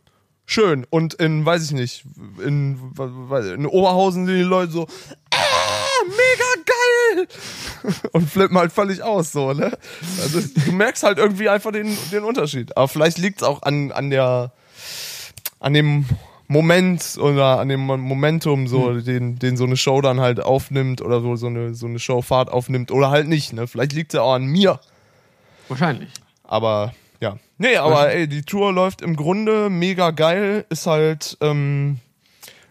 schön. Und in, weiß ich nicht, in, in Oberhausen sind die Leute so, ah, mega geil! Und flippen halt völlig aus, so, ne? Also, du merkst halt irgendwie einfach den, den Unterschied. Aber vielleicht liegt's auch an, an der, an dem Moment oder an dem Momentum, so, Hm. den, den so eine Show dann halt aufnimmt oder so, so eine, so eine Showfahrt aufnimmt oder halt nicht, ne? Vielleicht liegt's ja auch an mir. wahrscheinlich. Aber ja. Nee, aber ey, die Tour läuft im Grunde mega geil. Ist halt, ähm,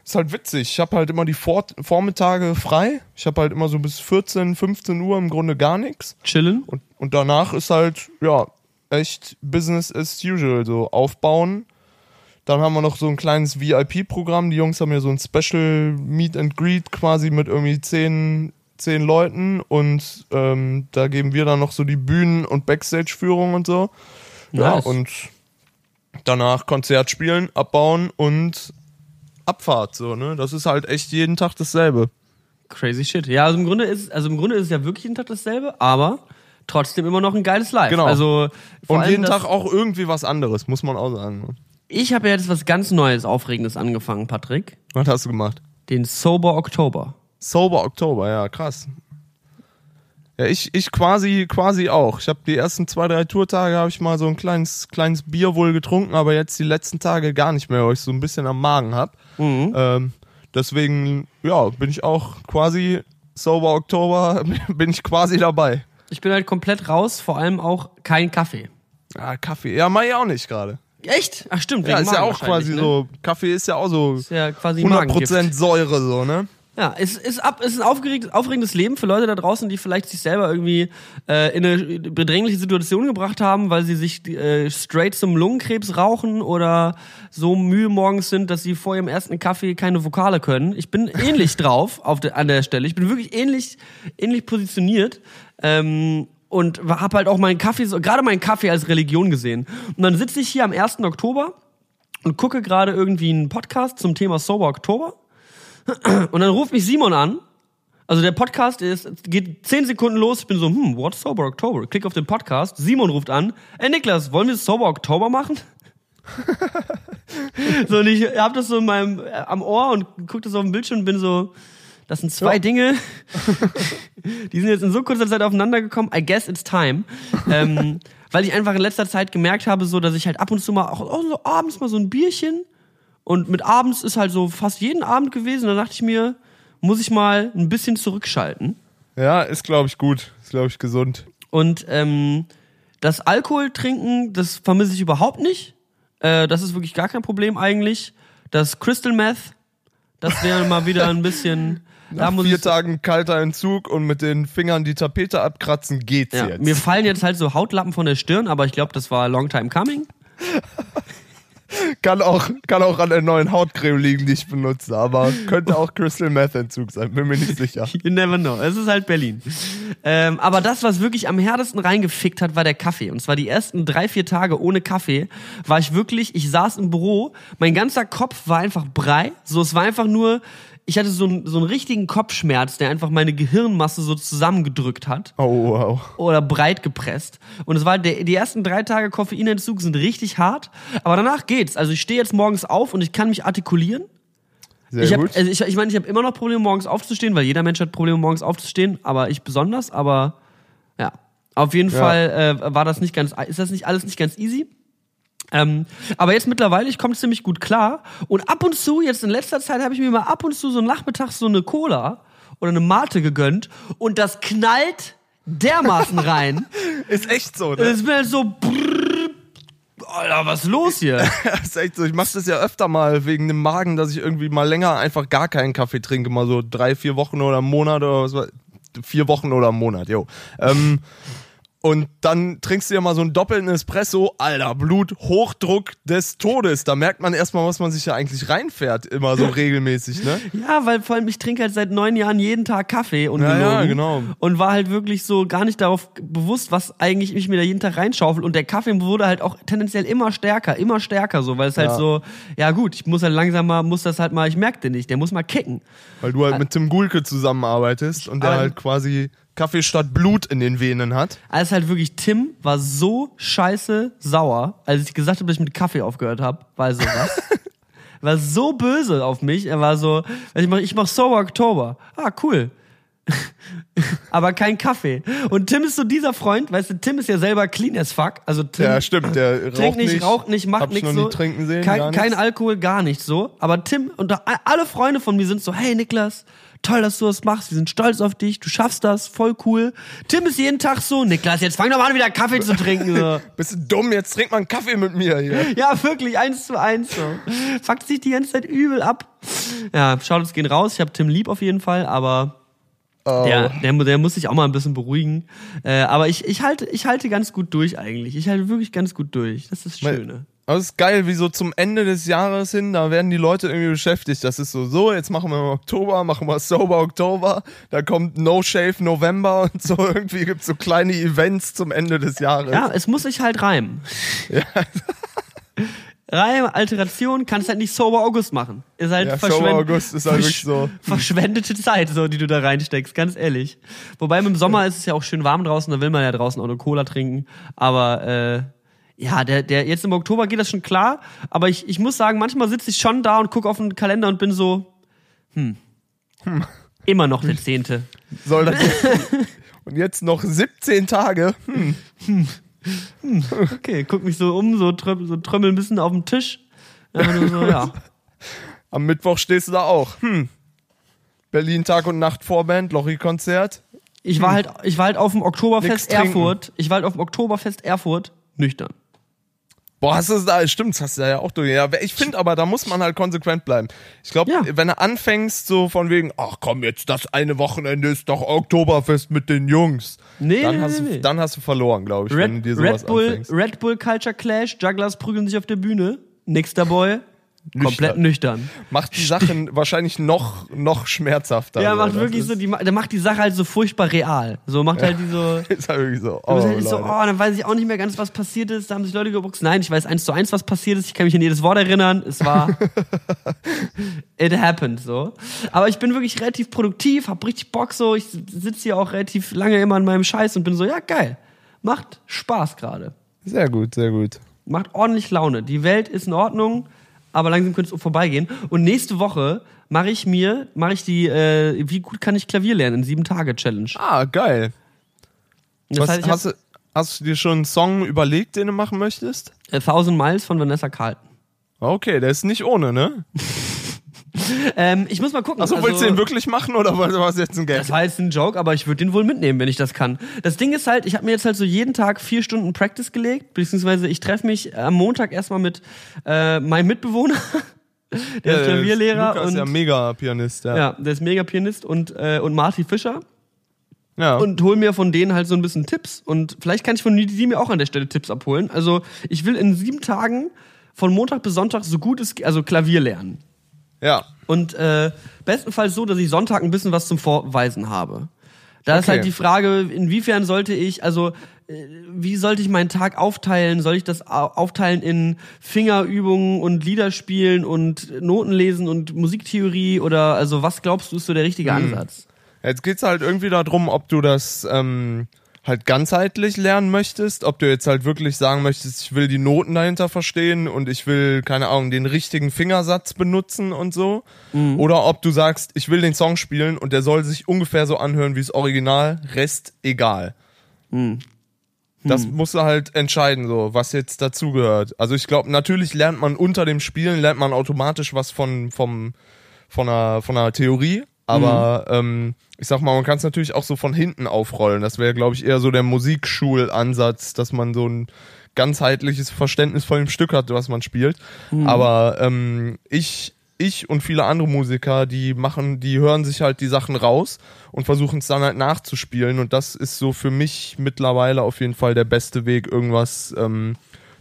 ist halt witzig. Ich habe halt immer die Vor Vormittage frei. Ich habe halt immer so bis 14, 15 Uhr im Grunde gar nichts. Chillen. Und, und danach ist halt, ja, echt Business as usual. So aufbauen. Dann haben wir noch so ein kleines VIP-Programm. Die Jungs haben ja so ein Special Meet and Greet quasi mit irgendwie zehn, zehn Leuten. Und ähm, da geben wir dann noch so die Bühnen- und Backstage-Führung und so. Ja, Nice. und danach Konzert spielen, abbauen und Abfahrt, so, ne? Das ist halt echt jeden Tag dasselbe. Crazy shit. Ja, also im Grunde ist, also im Grunde ist es ja wirklich jeden Tag dasselbe, aber trotzdem immer noch ein geiles Live. Genau. Also Und jeden Tag auch irgendwie was anderes, muss man auch sagen. Ich habe ja jetzt was ganz Neues, Aufregendes angefangen, Patrick. Was hast du gemacht? Den Sober Oktober. Sober Oktober, ja, krass. Ja, ich, ich quasi, quasi auch. Ich habe die ersten zwei, drei Tourtage habe ich mal so ein kleines, kleines Bier wohl getrunken, aber jetzt die letzten Tage gar nicht mehr, weil ich so ein bisschen am Magen hab. Ähm, deswegen, ja, bin ich auch quasi Sober Oktober, bin ich quasi dabei. Ich bin halt komplett raus, vor allem auch kein Kaffee. Ah, Kaffee. Ja, mach ich auch nicht gerade. Echt? Ach stimmt, Ja, ist ja auch quasi ne? so, Kaffee ist ja auch so Ist ja quasi 100% Magengift. Säure so, ne? Ja, es ist ab, es ist ein aufgeregt, aufregendes Leben für Leute da draußen, die vielleicht sich selber irgendwie äh, in eine bedrängliche Situation gebracht haben, weil sie sich äh, straight zum Lungenkrebs rauchen oder so müde morgens sind, dass sie vor ihrem ersten Kaffee keine Vokale können. Ich bin ähnlich drauf auf der, an der Stelle. Ich bin wirklich ähnlich, ähnlich positioniert. Ähm, und habe halt auch meinen Kaffee, so, gerade meinen Kaffee als Religion gesehen. Und dann sitze ich hier am 1. Oktober und gucke gerade irgendwie einen Podcast zum Thema Sober Oktober. Und dann ruft mich Simon an. Also der Podcast ist, geht 10 Sekunden los. Ich bin so, hm, what Sober October? Klick auf den Podcast. Simon ruft an. Ey Niklas, wollen wir Sober Oktober machen? so, und ich hab das so in meinem, äh, am Ohr und guck das auf dem Bildschirm und bin so, das sind zwei Dinge, die sind jetzt in so kurzer Zeit aufeinander gekommen. I guess it's time. ähm, weil ich einfach in letzter Zeit gemerkt habe, so, dass ich halt ab und zu mal auch, auch so abends mal so ein Bierchen und mit abends ist halt so fast jeden Abend gewesen. Da dachte ich mir, muss ich mal ein bisschen zurückschalten. Ja, ist glaube ich gut. Ist glaube ich gesund. Und ähm, das Alkohol trinken, das vermisse ich überhaupt nicht. Äh, das ist wirklich gar kein Problem eigentlich. Das Crystal Meth, das wäre mal wieder ein bisschen. da Nach muss vier ich, Tagen kalter Entzug und mit den Fingern die Tapete abkratzen geht's ja, jetzt. mir fallen jetzt halt so Hautlappen von der Stirn, aber ich glaube, das war long time coming. Kann auch, kann auch an der neuen Hautcreme liegen, die ich benutze, aber könnte auch Crystal Meth Entzug sein, bin mir nicht sicher. You never know. Es ist halt Berlin. Ähm, aber das, was wirklich am härtesten reingefickt hat, war der Kaffee. Und zwar die ersten drei, vier Tage ohne Kaffee war ich wirklich, ich saß im Büro, mein ganzer Kopf war einfach Brei. So, es war einfach nur, ich hatte so, einen- so einen richtigen Kopfschmerz, der einfach meine Gehirnmasse so zusammengedrückt hat Oh, wow. oder breit gepresst. Und es war der, die ersten drei Tage Koffeinentzug sind richtig hart, aber danach geht's. Also ich stehe jetzt morgens auf und ich kann mich artikulieren. Sehr Ich, gut. also ich, ich meine, ich habe immer noch Probleme, morgens aufzustehen, weil jeder Mensch hat Probleme, morgens aufzustehen, aber ich besonders. Aber ja, auf jeden Ja. Fall äh, war das nicht ganz, ist das nicht alles nicht ganz easy. Ähm, aber jetzt mittlerweile, ich komme ziemlich gut klar. Und ab und zu, jetzt in letzter Zeit, habe ich mir mal ab und zu so nachmittags so eine Cola oder eine Mate gegönnt und das knallt dermaßen rein. ist echt so, ne? Es ist mir halt so, brrr, Alter, was ist los hier? ist echt so. Ich mache das ja öfter mal wegen dem Magen, dass ich irgendwie mal länger einfach gar keinen Kaffee trinke, mal so drei, vier Wochen oder einen Monat oder was weiß Vier Wochen oder einen Monat, jo. Ähm, Und dann trinkst du ja mal so einen doppelten Espresso, alter, Blut, Hochdruck des Todes. Da merkt man erstmal, was man sich ja eigentlich reinfährt, immer so regelmäßig, ne? Ja, weil vor allem ich trinke halt seit neun Jahren jeden Tag Kaffee und Ja, ja, genau. und war halt wirklich so gar nicht darauf bewusst, was eigentlich ich mir da jeden Tag reinschaufel und der Kaffee wurde halt auch tendenziell immer stärker, immer stärker so, weil es halt Ja. so, ja gut, ich muss halt langsam mal, muss das halt mal, ich merkte nicht, der muss mal kicken. Weil du halt mit Tim Gulke zusammenarbeitest und der halt quasi Kaffee statt Blut in den Venen hat. Also halt wirklich, Tim war so scheiße sauer, als ich gesagt habe, dass ich mit Kaffee aufgehört habe, weil so was. war so böse auf mich. Er war so, ich mach, ich mach Sober Oktober. Ah, cool. Aber kein Kaffee. Und Tim ist so dieser Freund, weißt du, Tim ist ja selber clean as fuck. Also Tim Ja, stimmt, der trinkt nicht, nicht, raucht nicht, macht nichts so. trinken sehen, kein, kein. Alkohol, gar nicht so. Aber Tim und alle Freunde von mir sind so, hey Niklas, toll, dass du das machst, wir sind stolz auf dich, du schaffst das, voll cool. Tim ist jeden Tag so, Niklas, jetzt fang doch mal an, wieder Kaffee zu trinken. So. Bist du dumm? Jetzt trink mal einen Kaffee mit mir hier. Ja, wirklich, eins zu eins so. Fuckt sich die ganze Zeit übel ab. Ja, Shoutouts gehen raus, ich habe Tim lieb auf jeden Fall, aber Oh. der, der, der muss sich auch mal ein bisschen beruhigen. Äh, aber ich, ich, halte, ich halte ganz gut durch eigentlich. Ich halte wirklich ganz gut durch. Das ist das Schöne. Aber es ist geil, wie so zum Ende des Jahres hin, da werden die Leute irgendwie beschäftigt. Das ist so, so, jetzt machen wir im Oktober, machen wir Sober Oktober, da kommt No Shave November und so. Irgendwie gibt's so kleine Events zum Ende des Jahres. Ja, es muss sich halt reimen. Reim, Alteration, kannst halt nicht Sober August machen. Ist halt Ja, Sober August ist halt wirklich so. Verschwendete Zeit, so, die du da reinsteckst, ganz ehrlich. Wobei im Sommer ist es ja auch schön warm draußen, da will man ja draußen auch eine Cola trinken. Aber äh, ja, der, der jetzt im Oktober geht das schon klar. Aber ich, ich muss sagen, manchmal sitze ich schon da und gucke auf den Kalender und bin so, hm, immer noch der Zehnte. Soll das und jetzt noch 17 Tage. Hm. Okay, guck mich so um, so, tröm, so trömmel ein bisschen auf dem Tisch. So, ja. Am Mittwoch stehst du da auch. Hm. Berlin Tag und Nacht Vorband, Lochi-Konzert. Ich war halt, ich war halt auf dem Oktoberfest. Erfurt. Ich war halt auf dem Oktoberfest Erfurt nüchtern. Boah, hast du da? Stimmt, das hast du ja auch durch. Ja, ich finde aber, da muss man halt konsequent bleiben. Ich glaube, Ja. wenn du anfängst, so von wegen, ach komm, jetzt das eine Wochenende ist doch Oktoberfest mit den Jungs. Nee, dann nee, hast nee, du, nee. dann hast du verloren, glaube ich, wenn du Red, dir sowas Red, Bull, anfängst. Red Bull Culture Clash, Jugglers prügeln sich auf der Bühne. Nächster Boy, komplett nüchtern. Macht die Sachen wahrscheinlich noch, noch schmerzhafter. Ja, macht Das wirklich so, die, der macht die Sache halt so furchtbar real. So, macht halt die so, Ist halt wirklich so. Du Oh, halt so, oh, dann weiß ich auch nicht mehr ganz, was passiert ist. Da haben sich Leute gebuchst. Nein, ich weiß eins zu eins, was passiert ist. Ich kann mich an jedes Wort erinnern. Es war, it happened, so. Aber ich bin wirklich relativ produktiv, hab richtig Bock, so. Ich sitze hier auch relativ lange immer in meinem Scheiß und bin so, ja, geil. Macht Spaß gerade. Sehr gut, sehr gut. Macht ordentlich Laune. Die Welt ist in Ordnung, aber langsam könnte es vorbeigehen. Und nächste Woche mache ich mir, mache ich die, äh, wie gut kann ich Klavier lernen in sieben Tage Challenge. Ah, geil. Das Was, heißt, hast, du, hast du dir schon einen Song überlegt, den du machen möchtest? hab, äh, Thousand Miles von Vanessa Carlton. Okay, der ist nicht ohne, ne? Ähm, ich muss mal gucken. Achso, also, willst du den wirklich machen oder war es jetzt ein Gag? Das war jetzt ein Joke, aber ich würde den wohl mitnehmen, wenn ich das kann. Das Ding ist halt, ich habe mir jetzt halt so jeden Tag vier Stunden Practice gelegt, beziehungsweise ich treffe mich am Montag erstmal mit äh, meinem Mitbewohner, der ist Klavierlehrer Lukas und ist ja mega Pianist, ja. ja, der ist mega Pianist und äh, und Marty Fischer ja. und hol mir von denen halt so ein bisschen Tipps und vielleicht kann ich von die, mir auch an der Stelle Tipps abholen. Also ich will in sieben Tagen von Montag bis Sonntag so gut es also Klavier lernen. Ja. Und äh, bestenfalls so, dass ich Sonntag ein bisschen was zum Vorweisen habe. Da ist Okay. halt die Frage, inwiefern sollte ich, also äh, wie sollte ich meinen Tag aufteilen? Soll ich das au- aufteilen in Fingerübungen und Liederspielen und Noten lesen und Musiktheorie oder also was glaubst du ist so der richtige Ansatz? Jetzt geht's halt irgendwie darum, ob du das ähm, halt ganzheitlich lernen möchtest, ob du jetzt halt wirklich sagen möchtest, ich will die Noten dahinter verstehen und ich will, keine Ahnung, den richtigen Fingersatz benutzen und so. Oder ob du sagst, ich will den Song spielen und der soll sich ungefähr so anhören wie das Original, Rest egal. Das musst du halt entscheiden, so, was jetzt dazugehört. Also ich glaube, natürlich lernt man unter dem Spielen, lernt man automatisch was von, vom, von einer, von einer Theorie, aber ähm, ich sag mal, man kann es natürlich auch so von hinten aufrollen. Das wäre, glaube ich, eher so der Musikschulansatz, dass man so ein ganzheitliches Verständnis von dem Stück hat, was man spielt. Aber ähm, ich, ich und viele andere Musiker, die machen, die hören sich halt die Sachen raus und versuchen es dann halt nachzuspielen. Und das ist so für mich mittlerweile auf jeden Fall der beste Weg, irgendwas ähm,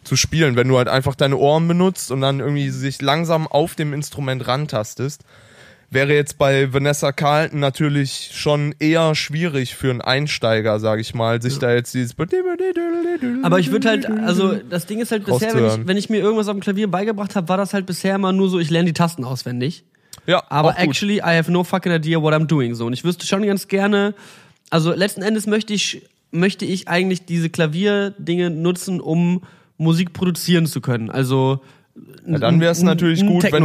zu spielen. Wenn du halt einfach deine Ohren benutzt und dann irgendwie sich langsam auf dem Instrument rantastest wäre jetzt bei Vanessa Carlton natürlich schon eher schwierig für einen Einsteiger, sag ich mal, sich da jetzt dieses. Aber ich würde halt, also das Ding ist halt bisher, wenn ich, wenn ich mir irgendwas auf dem Klavier beigebracht habe, war das halt bisher immer nur so, ich lerne die Tasten auswendig. Ja, aber actually, I have no fucking idea what I'm doing so. Und ich wüsste schon ganz gerne, also letzten Endes möchte ich, möchte ich eigentlich diese Klavierdinge nutzen, um Musik produzieren zu können. Also ja, dann wäre es natürlich gut, wenn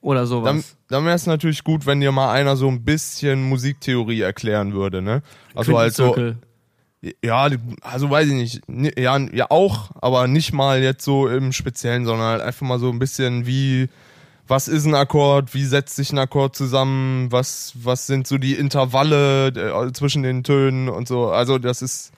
oder sowas. Dann, dann wäre es natürlich gut, wenn dir mal einer so ein bisschen Musiktheorie erklären würde, ne? Also halt so. Ja, also weiß ich nicht. Ja, ja auch, aber nicht mal jetzt so im Speziellen, sondern halt einfach mal so ein bisschen wie, was ist ein Akkord, wie setzt sich ein Akkord zusammen, was, was sind so die Intervalle äh, zwischen den Tönen und so. Also das ist,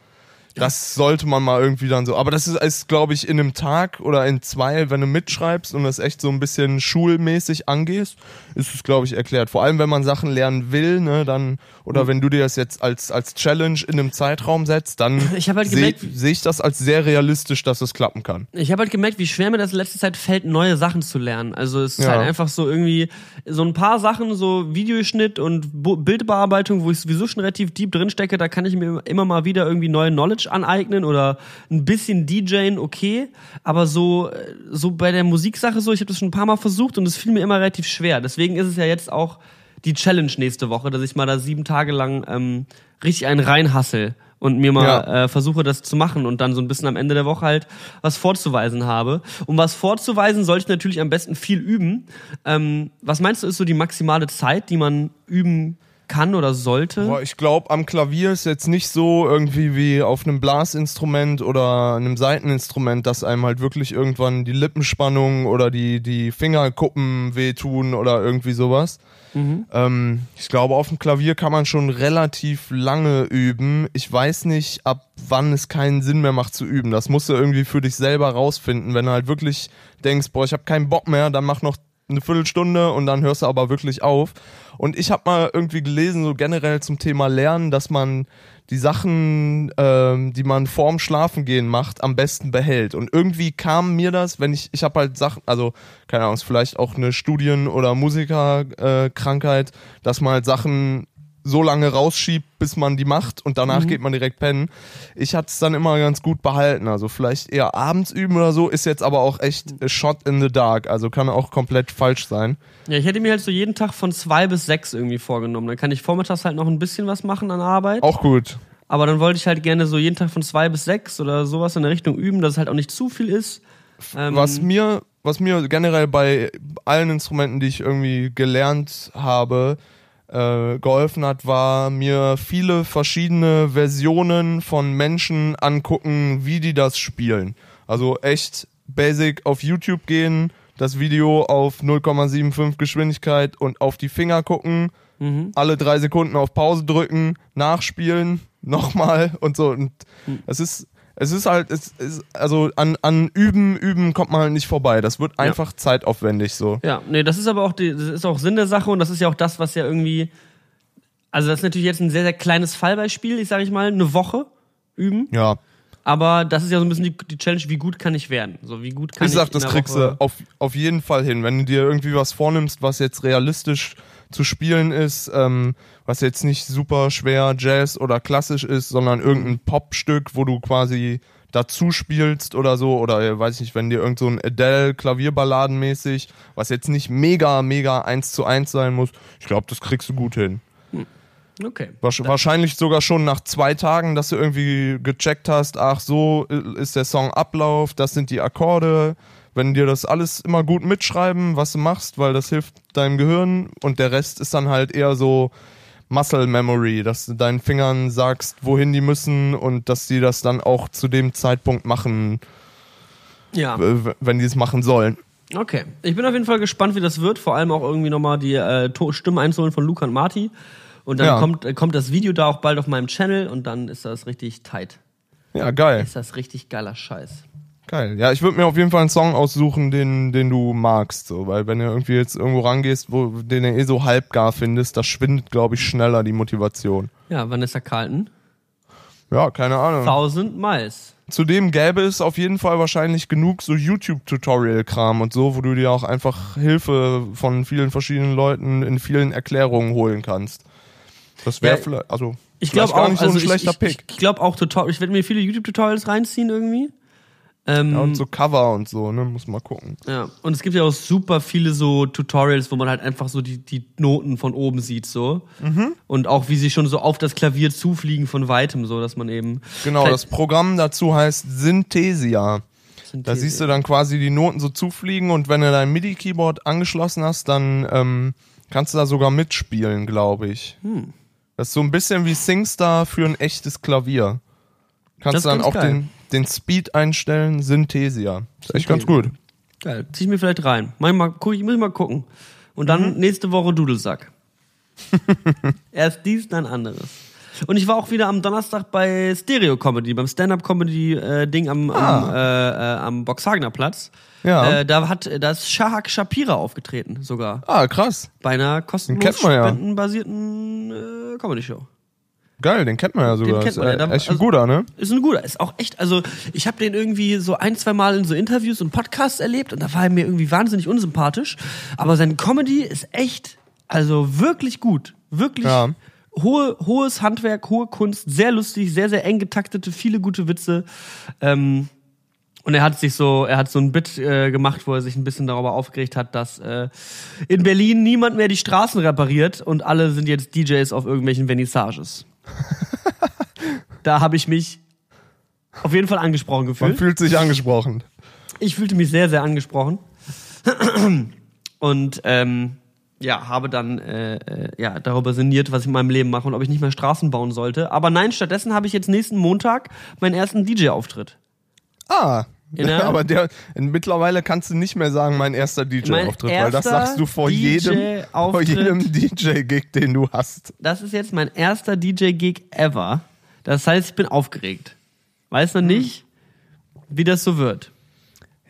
das sollte man mal irgendwie dann so. Aber das ist, ist glaube ich, in einem Tag oder in zwei, wenn du mitschreibst und das echt so ein bisschen schulmäßig angehst, ist es, glaube ich, erklärt. Vor allem, wenn man Sachen lernen will, ne, dann, oder mhm. wenn du dir das jetzt als, als Challenge in einem Zeitraum setzt, dann halt sehe seh ich das als sehr realistisch, dass es klappen kann. Ich habe halt gemerkt, wie schwer mir das in letzter Zeit fällt, neue Sachen zu lernen. Also es ist ja. halt einfach so irgendwie so ein paar Sachen, so Videoschnitt und Bildbearbeitung, wo ich sowieso schon relativ deep drin stecke, da kann ich mir immer mal wieder irgendwie neue Knowledge Knowledge aneignen oder ein bisschen DJen, okay. Aber so, so bei der Musiksache so, ich habe das schon ein paar Mal versucht und es fiel mir immer relativ schwer. Deswegen ist es ja jetzt auch die Challenge nächste Woche, dass ich mal da sieben Tage lang ähm, richtig einen reinhassel und mir mal ja. äh, versuche, das zu machen und dann so ein bisschen am Ende der Woche halt was vorzuweisen habe. Um was vorzuweisen, sollte ich natürlich am besten viel üben. Ähm, was meinst du, ist so die maximale Zeit, die man üben kann oder sollte? Boah, ich glaube, am Klavier ist jetzt nicht so irgendwie wie auf einem Blasinstrument oder einem Seiteninstrument, dass einem halt wirklich irgendwann die Lippenspannung oder die, die Fingerkuppen wehtun oder irgendwie sowas. Mhm. Ähm, ich glaube, auf dem Klavier kann man schon relativ lange üben. Ich weiß nicht, ab wann es keinen Sinn mehr macht zu üben. Das musst du irgendwie für dich selber rausfinden. Wenn du halt wirklich denkst, boah, ich habe keinen Bock mehr, dann mach noch eine Viertelstunde und dann hörst du aber wirklich auf. Und ich habe mal irgendwie gelesen, so generell zum Thema Lernen, dass man die Sachen, ähm, die man vorm Schlafengehen macht, am besten behält. Und irgendwie kam mir das, wenn ich, ich habe halt Sachen, also keine Ahnung, vielleicht auch eine Studien- oder Musikerkrankheit, äh, dass man halt Sachen so lange rausschiebt, bis man die macht und danach mhm. geht man direkt pennen. Ich hatte es dann immer ganz gut behalten. Also vielleicht eher abends üben oder so, ist jetzt aber auch echt a shot in the dark. Also kann auch komplett falsch sein. Ja, ich hätte mir halt so jeden Tag von zwei bis sechs irgendwie vorgenommen. Dann kann ich vormittags halt noch ein bisschen was machen an Arbeit. Auch gut. Aber dann wollte ich halt gerne so jeden Tag von zwei bis sechs oder sowas in der Richtung üben, dass es halt auch nicht zu viel ist. Ähm was mir, was mir generell bei allen Instrumenten, die ich irgendwie gelernt habe, äh, geholfen hat, war mir viele verschiedene Versionen von Menschen angucken, wie die das spielen. Also echt basic auf YouTube gehen, das Video auf 0,75 Geschwindigkeit und auf die Finger gucken, mhm. alle drei Sekunden auf Pause drücken, nachspielen, nochmal und so. Und mhm. es ist es ist halt, es ist, also an, an Üben, Üben kommt man halt nicht vorbei. Das wird einfach ja. zeitaufwendig so. Ja, nee, das ist aber auch, die, das ist auch Sinn der Sache und das ist ja auch das, was ja irgendwie, also das ist natürlich jetzt ein sehr, sehr kleines Fallbeispiel, ich sage ich mal, eine Woche üben. Ja. Aber das ist ja so ein bisschen die, die Challenge, wie gut kann ich werden? So, wie gut kann ich, ich sag, das kriegst Woche du auf, auf jeden Fall hin. Wenn du dir irgendwie was vornimmst, was jetzt realistisch zu spielen ist, ähm, was jetzt nicht super schwer Jazz oder klassisch ist, sondern irgendein Popstück, wo du quasi dazu spielst oder so, oder äh, weiß ich nicht, wenn dir irgend so ein Adele Klavierballadenmäßig, was jetzt nicht mega, mega eins zu eins sein muss, ich glaube, das kriegst du gut hin. Hm. Okay. Wahrscheinlich sogar schon nach zwei Tagen, dass du irgendwie gecheckt hast, ach so ist der Song Ablauf, das sind die Akkorde, wenn dir das alles immer gut mitschreiben, was du machst, weil das hilft deinem Gehirn und der Rest ist dann halt eher so Muscle Memory, dass du deinen Fingern sagst, wohin die müssen und dass die das dann auch zu dem Zeitpunkt machen, ja. wenn die es machen sollen. Okay, ich bin auf jeden Fall gespannt, wie das wird. Vor allem auch irgendwie nochmal die äh, Stimme einzuholen von Luca und Marty. Und dann ja. kommt, äh, kommt das Video da auch bald auf meinem Channel und dann ist das richtig tight. Ja, geil. Ist das richtig geiler Scheiß. Geil. Ja, ich würde mir auf jeden Fall einen Song aussuchen, den, den du magst, so, weil wenn du irgendwie jetzt irgendwo rangehst, wo den du eh so halbgar findest, das schwindet, glaube ich, schneller die Motivation. Ja, Vanessa Carlton. Ja, keine Ahnung. Thousand Miles. Zudem gäbe es auf jeden Fall wahrscheinlich genug so YouTube-Tutorial-Kram und so, wo du dir auch einfach Hilfe von vielen verschiedenen Leuten in vielen Erklärungen holen kannst. Das wäre Ja, vielleicht, also Ich glaube gar auch, nicht so also ein schlechter ich, Pick. Ich, ich glaube auch. Ich werde mir viele YouTube-Tutorials reinziehen irgendwie. Ähm, ja, und so Cover und so, ne, muss mal gucken. Ja, und es gibt ja auch super viele so Tutorials, wo man halt einfach so die, die Noten von oben sieht, so. Mhm. Und auch wie sie schon so auf das Klavier zufliegen von weitem, so, dass man eben. Genau, Vielleicht- das Programm dazu heißt Synthesia. Da siehst du dann quasi die Noten so zufliegen und wenn du dein MIDI-Keyboard angeschlossen hast, dann ähm, kannst du da sogar mitspielen, glaube ich. Hm. Das ist so ein bisschen wie SingStar für ein echtes Klavier. Kannst Das du dann auch geil. den, den Speed einstellen, Synthesia. Ist echt ganz gut. Geil. Zieh ich mir vielleicht rein. Mach ich mal, guck, ich muss mal gucken. Und dann Mhm. nächste Woche Dudelsack. Erst dies, dann anderes. Und ich war auch wieder am Donnerstag bei Stereo Comedy, beim Stand-Up-Comedy-Ding am, am, äh, äh, am Boxhagener Platz. Ah. Ja. Äh, da hat da ist Shahak Shapira aufgetreten, sogar. Ah, krass. Bei einer kostenlos man ja. spendenbasierten äh, Comedy-Show. Geil, den kennt man ja sogar. kennt ist man ja. äh, Da- echt ein also- guter, ne? Ist ein guter, ist auch echt, also ich habe den irgendwie so ein, zwei Mal in so Interviews und Podcasts erlebt und da war er mir irgendwie wahnsinnig unsympathisch. Aber sein Comedy ist echt, also wirklich gut. Wirklich Ja. hohe, hohes Handwerk, hohe Kunst, sehr lustig, sehr, sehr eng getaktete, viele gute Witze. Ähm, und er hat sich so, er hat so ein Bit äh, gemacht, wo er sich ein bisschen darüber aufgeregt hat, dass äh, in Berlin niemand mehr die Straßen repariert und alle sind jetzt DJs auf irgendwelchen Vernissages. da habe ich mich auf jeden Fall angesprochen Man gefühlt. fühlt sich angesprochen. Ich fühlte mich sehr, sehr angesprochen. Und ähm, ja, habe dann äh, äh, ja, darüber sinniert, was ich in meinem Leben mache und ob ich nicht mehr Straßen bauen sollte. Aber nein, stattdessen habe ich jetzt nächsten Montag meinen ersten DJ-Auftritt. Ah. Der- aber der, mittlerweile kannst du nicht mehr sagen, mein erster DJ-Auftritt, weil das sagst du vor jedem, vor jedem DJ-Gig, den du hast. Das ist jetzt mein erster DJ-Gig ever. Das heißt, ich bin aufgeregt. Weiß noch nicht, wie das so wird.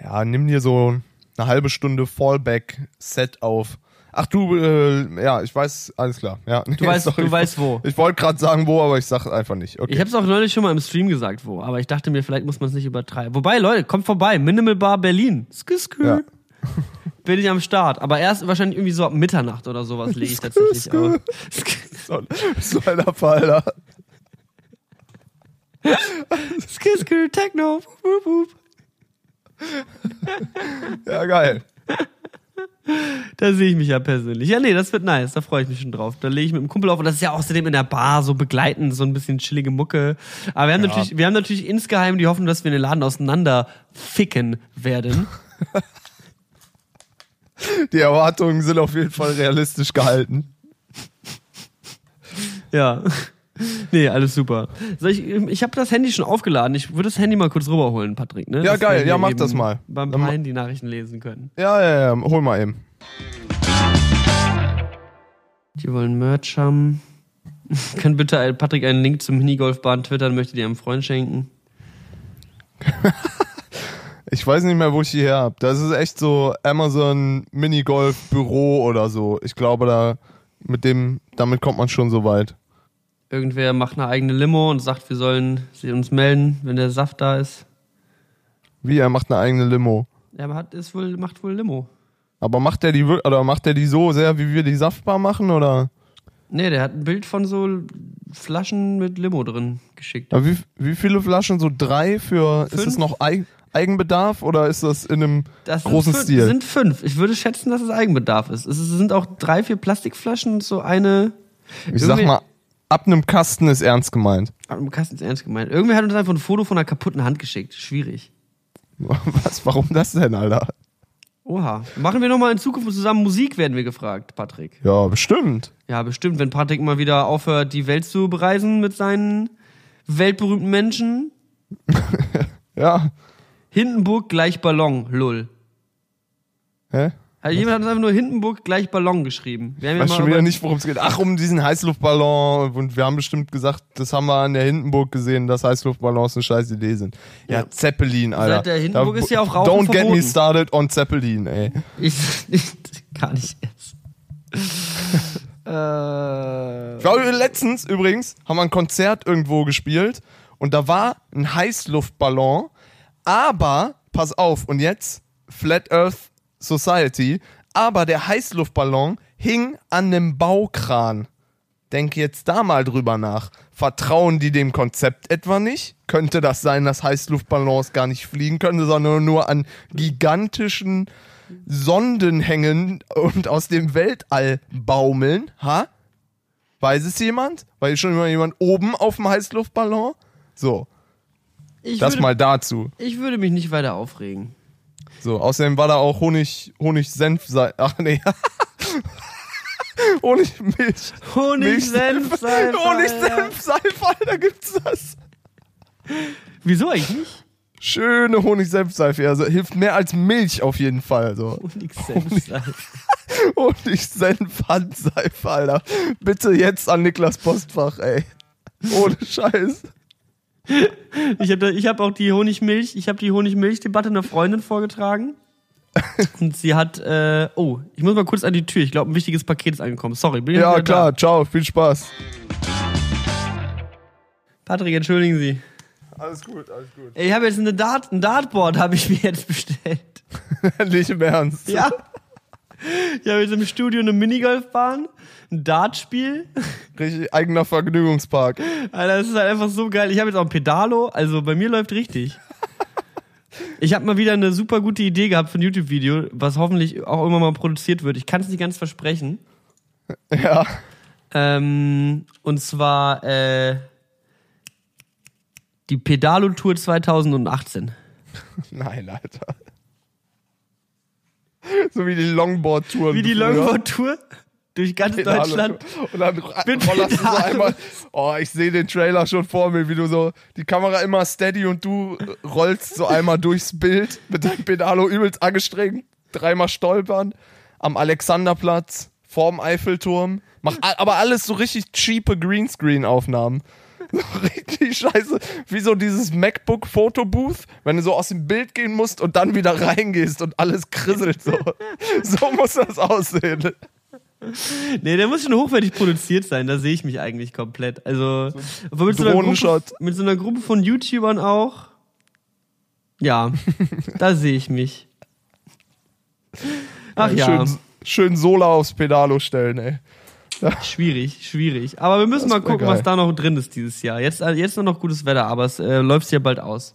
Ja, nimm dir so eine halbe Stunde Fallback-Set auf. Ach du, äh, ja, ich weiß, alles klar. Ja, Du weißt, du weißt wo. Ich wollte gerade sagen, wo, aber ich sag einfach nicht. Okay. Ich habe es auch neulich schon mal im Stream gesagt, wo. Aber ich dachte mir, vielleicht muss man es nicht übertreiben. Wobei, Leute, kommt vorbei. Minimal Bar Berlin. Skü, skü. Ja. Bin ich am Start. Aber erst wahrscheinlich irgendwie so ab Mitternacht oder sowas lege ich tatsächlich. skü. So, so ein Fall, da. skü, skü, Techno. Wup, wup. Ja, geil. Da sehe ich mich ja persönlich. Ja, nee, das wird nice. Da freue ich mich schon drauf. Da lege ich mit dem Kumpel auf. Und das ist ja außerdem in der Bar so begleitend, so ein bisschen chillige Mucke. Aber wir haben, Ja. natürlich, wir haben natürlich insgeheim die Hoffnung, dass wir den Laden auseinander ficken werden. Die Erwartungen sind auf jeden Fall realistisch gehalten. Ja. Nee, alles super. Soll ich ich habe das Handy schon aufgeladen. Ich würde das Handy mal kurz rüberholen, Patrick. Ne? Ja, Dass geil. Ja, mach das mal. Beim Dann Pein die Nachrichten lesen können. Ja, ja, ja, hol mal eben. Die wollen Merch haben. Kann bitte Patrick einen Link zum Minigolfbahn twittern, möchte dir einem Freund schenken. Ich weiß nicht mehr, wo ich die her hab. Das ist echt so Amazon Minigolf Büro oder so. Ich glaube, da mit dem, damit kommt man schon so weit. Irgendwer macht eine eigene Limo und sagt, wir sollen sie uns melden, wenn der Saft da ist. Wie, er macht eine eigene Limo. Er hat, ist wohl, macht wohl Limo. Aber macht der die oder macht der die so sehr, wie wir die Saftbar machen oder? Nee, der hat ein Bild von so Flaschen mit Limo drin geschickt. Aber wie, wie viele Flaschen? So drei für, ist Fünf. es noch Ei- Eigenbedarf oder ist das in einem Das großen fün- Stil? sind fünf. Ich würde schätzen, dass es Eigenbedarf ist. Es sind auch drei, vier Plastikflaschen und so eine. Ich sag mal, ab einem Kasten ist ernst gemeint. Aber im Kasten ist ernst gemeint. Irgendwer hat uns einfach ein Foto von einer kaputten Hand geschickt. Schwierig. Was, warum das denn, Alter? Oha. Machen wir nochmal in Zukunft zusammen Musik, werden wir gefragt, Patrick. Ja, bestimmt. Ja, bestimmt. Wenn Patrick mal wieder aufhört, die Welt zu bereisen mit seinen weltberühmten Menschen. Ja. Hindenburg gleich Ballon, lull. Hä? Also jemand hat uns einfach nur Hindenburg gleich Ballon geschrieben. Wir haben ja Weiß schon wieder nicht, worum es geht. Ach, um diesen Heißluftballon. Und wir haben bestimmt gesagt, das haben wir an der Hindenburg gesehen, dass Heißluftballons eine scheiß Idee sind. Ja, Ja. Zeppelin, Alter. Seit der Hindenburg ist ja auch Rauchen Don't get me verboten. started on Zeppelin, ey. Ich, ich gar nicht jetzt. äh, Ich glaube, letztens übrigens haben wir ein Konzert irgendwo gespielt und da war ein Heißluftballon, aber, pass auf, und jetzt Flat Earth Society, aber der Heißluftballon hing an einem Baukran. Denk jetzt da mal drüber nach. Vertrauen die dem Konzept etwa nicht? Könnte das sein, dass Heißluftballons gar nicht fliegen können, sondern nur an gigantischen Sonden hängen und aus dem Weltall baumeln? Ha? Weiß es jemand? Weiß schon mal jemand oben auf dem Heißluftballon? So, ich, das würde, mal dazu. ich würde mich nicht weiter aufregen. So, außerdem war da auch Honig, Honig-Senf, ach nee. Honigmilch. Honig-Senf-Seife, Honig-Senf-Seife, Alter, gibt's das? Wieso eigentlich nicht? Schöne Honig-Senf-Seife, also hilft mehr als Milch auf jeden Fall. So. Honig-Senf-Seife. Honig-Senf-Handseife, Alter. Bitte jetzt an Niklas Postfach, ey. Ohne Scheiß. Ich habe ich hab auch die Honigmilch, ich habe die Honigmilch-Debatte einer Freundin vorgetragen. Und sie hat, äh, oh, ich muss mal kurz an die Tür. Ich glaube, ein wichtiges Paket ist angekommen. Sorry, bin ich Ja, klar, Da. ciao, viel Spaß. Patrick, entschuldigen Sie. Alles gut, alles gut. Ich habe jetzt eine Dart, ein Dartboard habe ich mir jetzt bestellt. Nicht im Ernst. Ja. Ich habe jetzt im Studio eine Minigolfbahn, ein Dartspiel. Richtig eigener Vergnügungspark. Alter, das ist halt einfach so geil. Ich habe jetzt auch ein Pedalo, also bei mir läuft richtig. Ich habe mal wieder eine super gute Idee gehabt für ein YouTube-Video, was hoffentlich auch irgendwann mal produziert wird. Ich kann es nicht ganz versprechen. Ja. Ähm, und zwar äh, die Pedalo-Tour 2018. Nein, Alter. So wie die Longboard-Touren. Wie die. Longboard-Tour durch ganz Pedalo- Deutschland. Und dann Mit rollerst du so einmal. Oh, ich sehe den Trailer schon vor mir, wie du so die Kamera immer steady und du rollst so einmal durchs Bild mit deinem Pedalo übelst angestrengt, dreimal stolpern am Alexanderplatz, vorm Eiffelturm. Mach aber alles so richtig cheape Greenscreen-Aufnahmen. So richtig scheiße. Wie so dieses MacBook-Fotobooth, wenn du so aus dem Bild gehen musst und dann wieder reingehst und alles krisselt so. so muss das aussehen. Nee, der muss schon hochwertig produziert sein, da sehe ich mich eigentlich komplett. Also obwohl mit, so einer Gruppe, mit so einer Gruppe von YouTubern auch. Ja, da sehe ich mich. Ach ja, Schön, schön Sola aufs Pedalo stellen, ey. schwierig, schwierig. Aber wir müssen Das mal gucken, was da noch drin ist dieses Jahr. Jetzt, äh, jetzt nur noch gutes Wetter, aber es äh, läuft ja bald aus.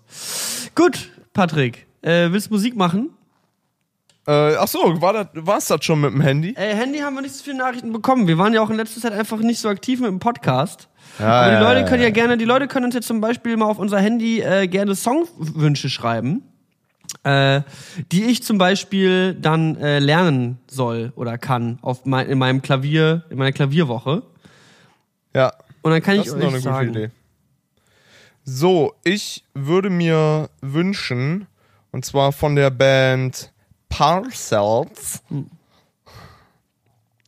Gut, Patrick, äh, willst du Musik machen? Äh, ach so, war das, war's das schon mit dem Handy? Äh, Handy haben wir nicht so viele Nachrichten bekommen. Wir waren ja auch in letzter Zeit einfach nicht so aktiv mit dem Podcast. Ja, Aber die ja, Leute können ja ja. gerne, die Leute können uns jetzt zum Beispiel mal auf unser Handy äh, gerne Songwünsche schreiben, äh, die ich zum Beispiel dann äh, lernen soll oder kann auf mein, in meinem Klavier, in meiner Klavierwoche. Ja, Und dann kann das ich ist euch eine sagen. gute Idee. So, ich würde mir wünschen, und zwar von der Band Parcells, Hm.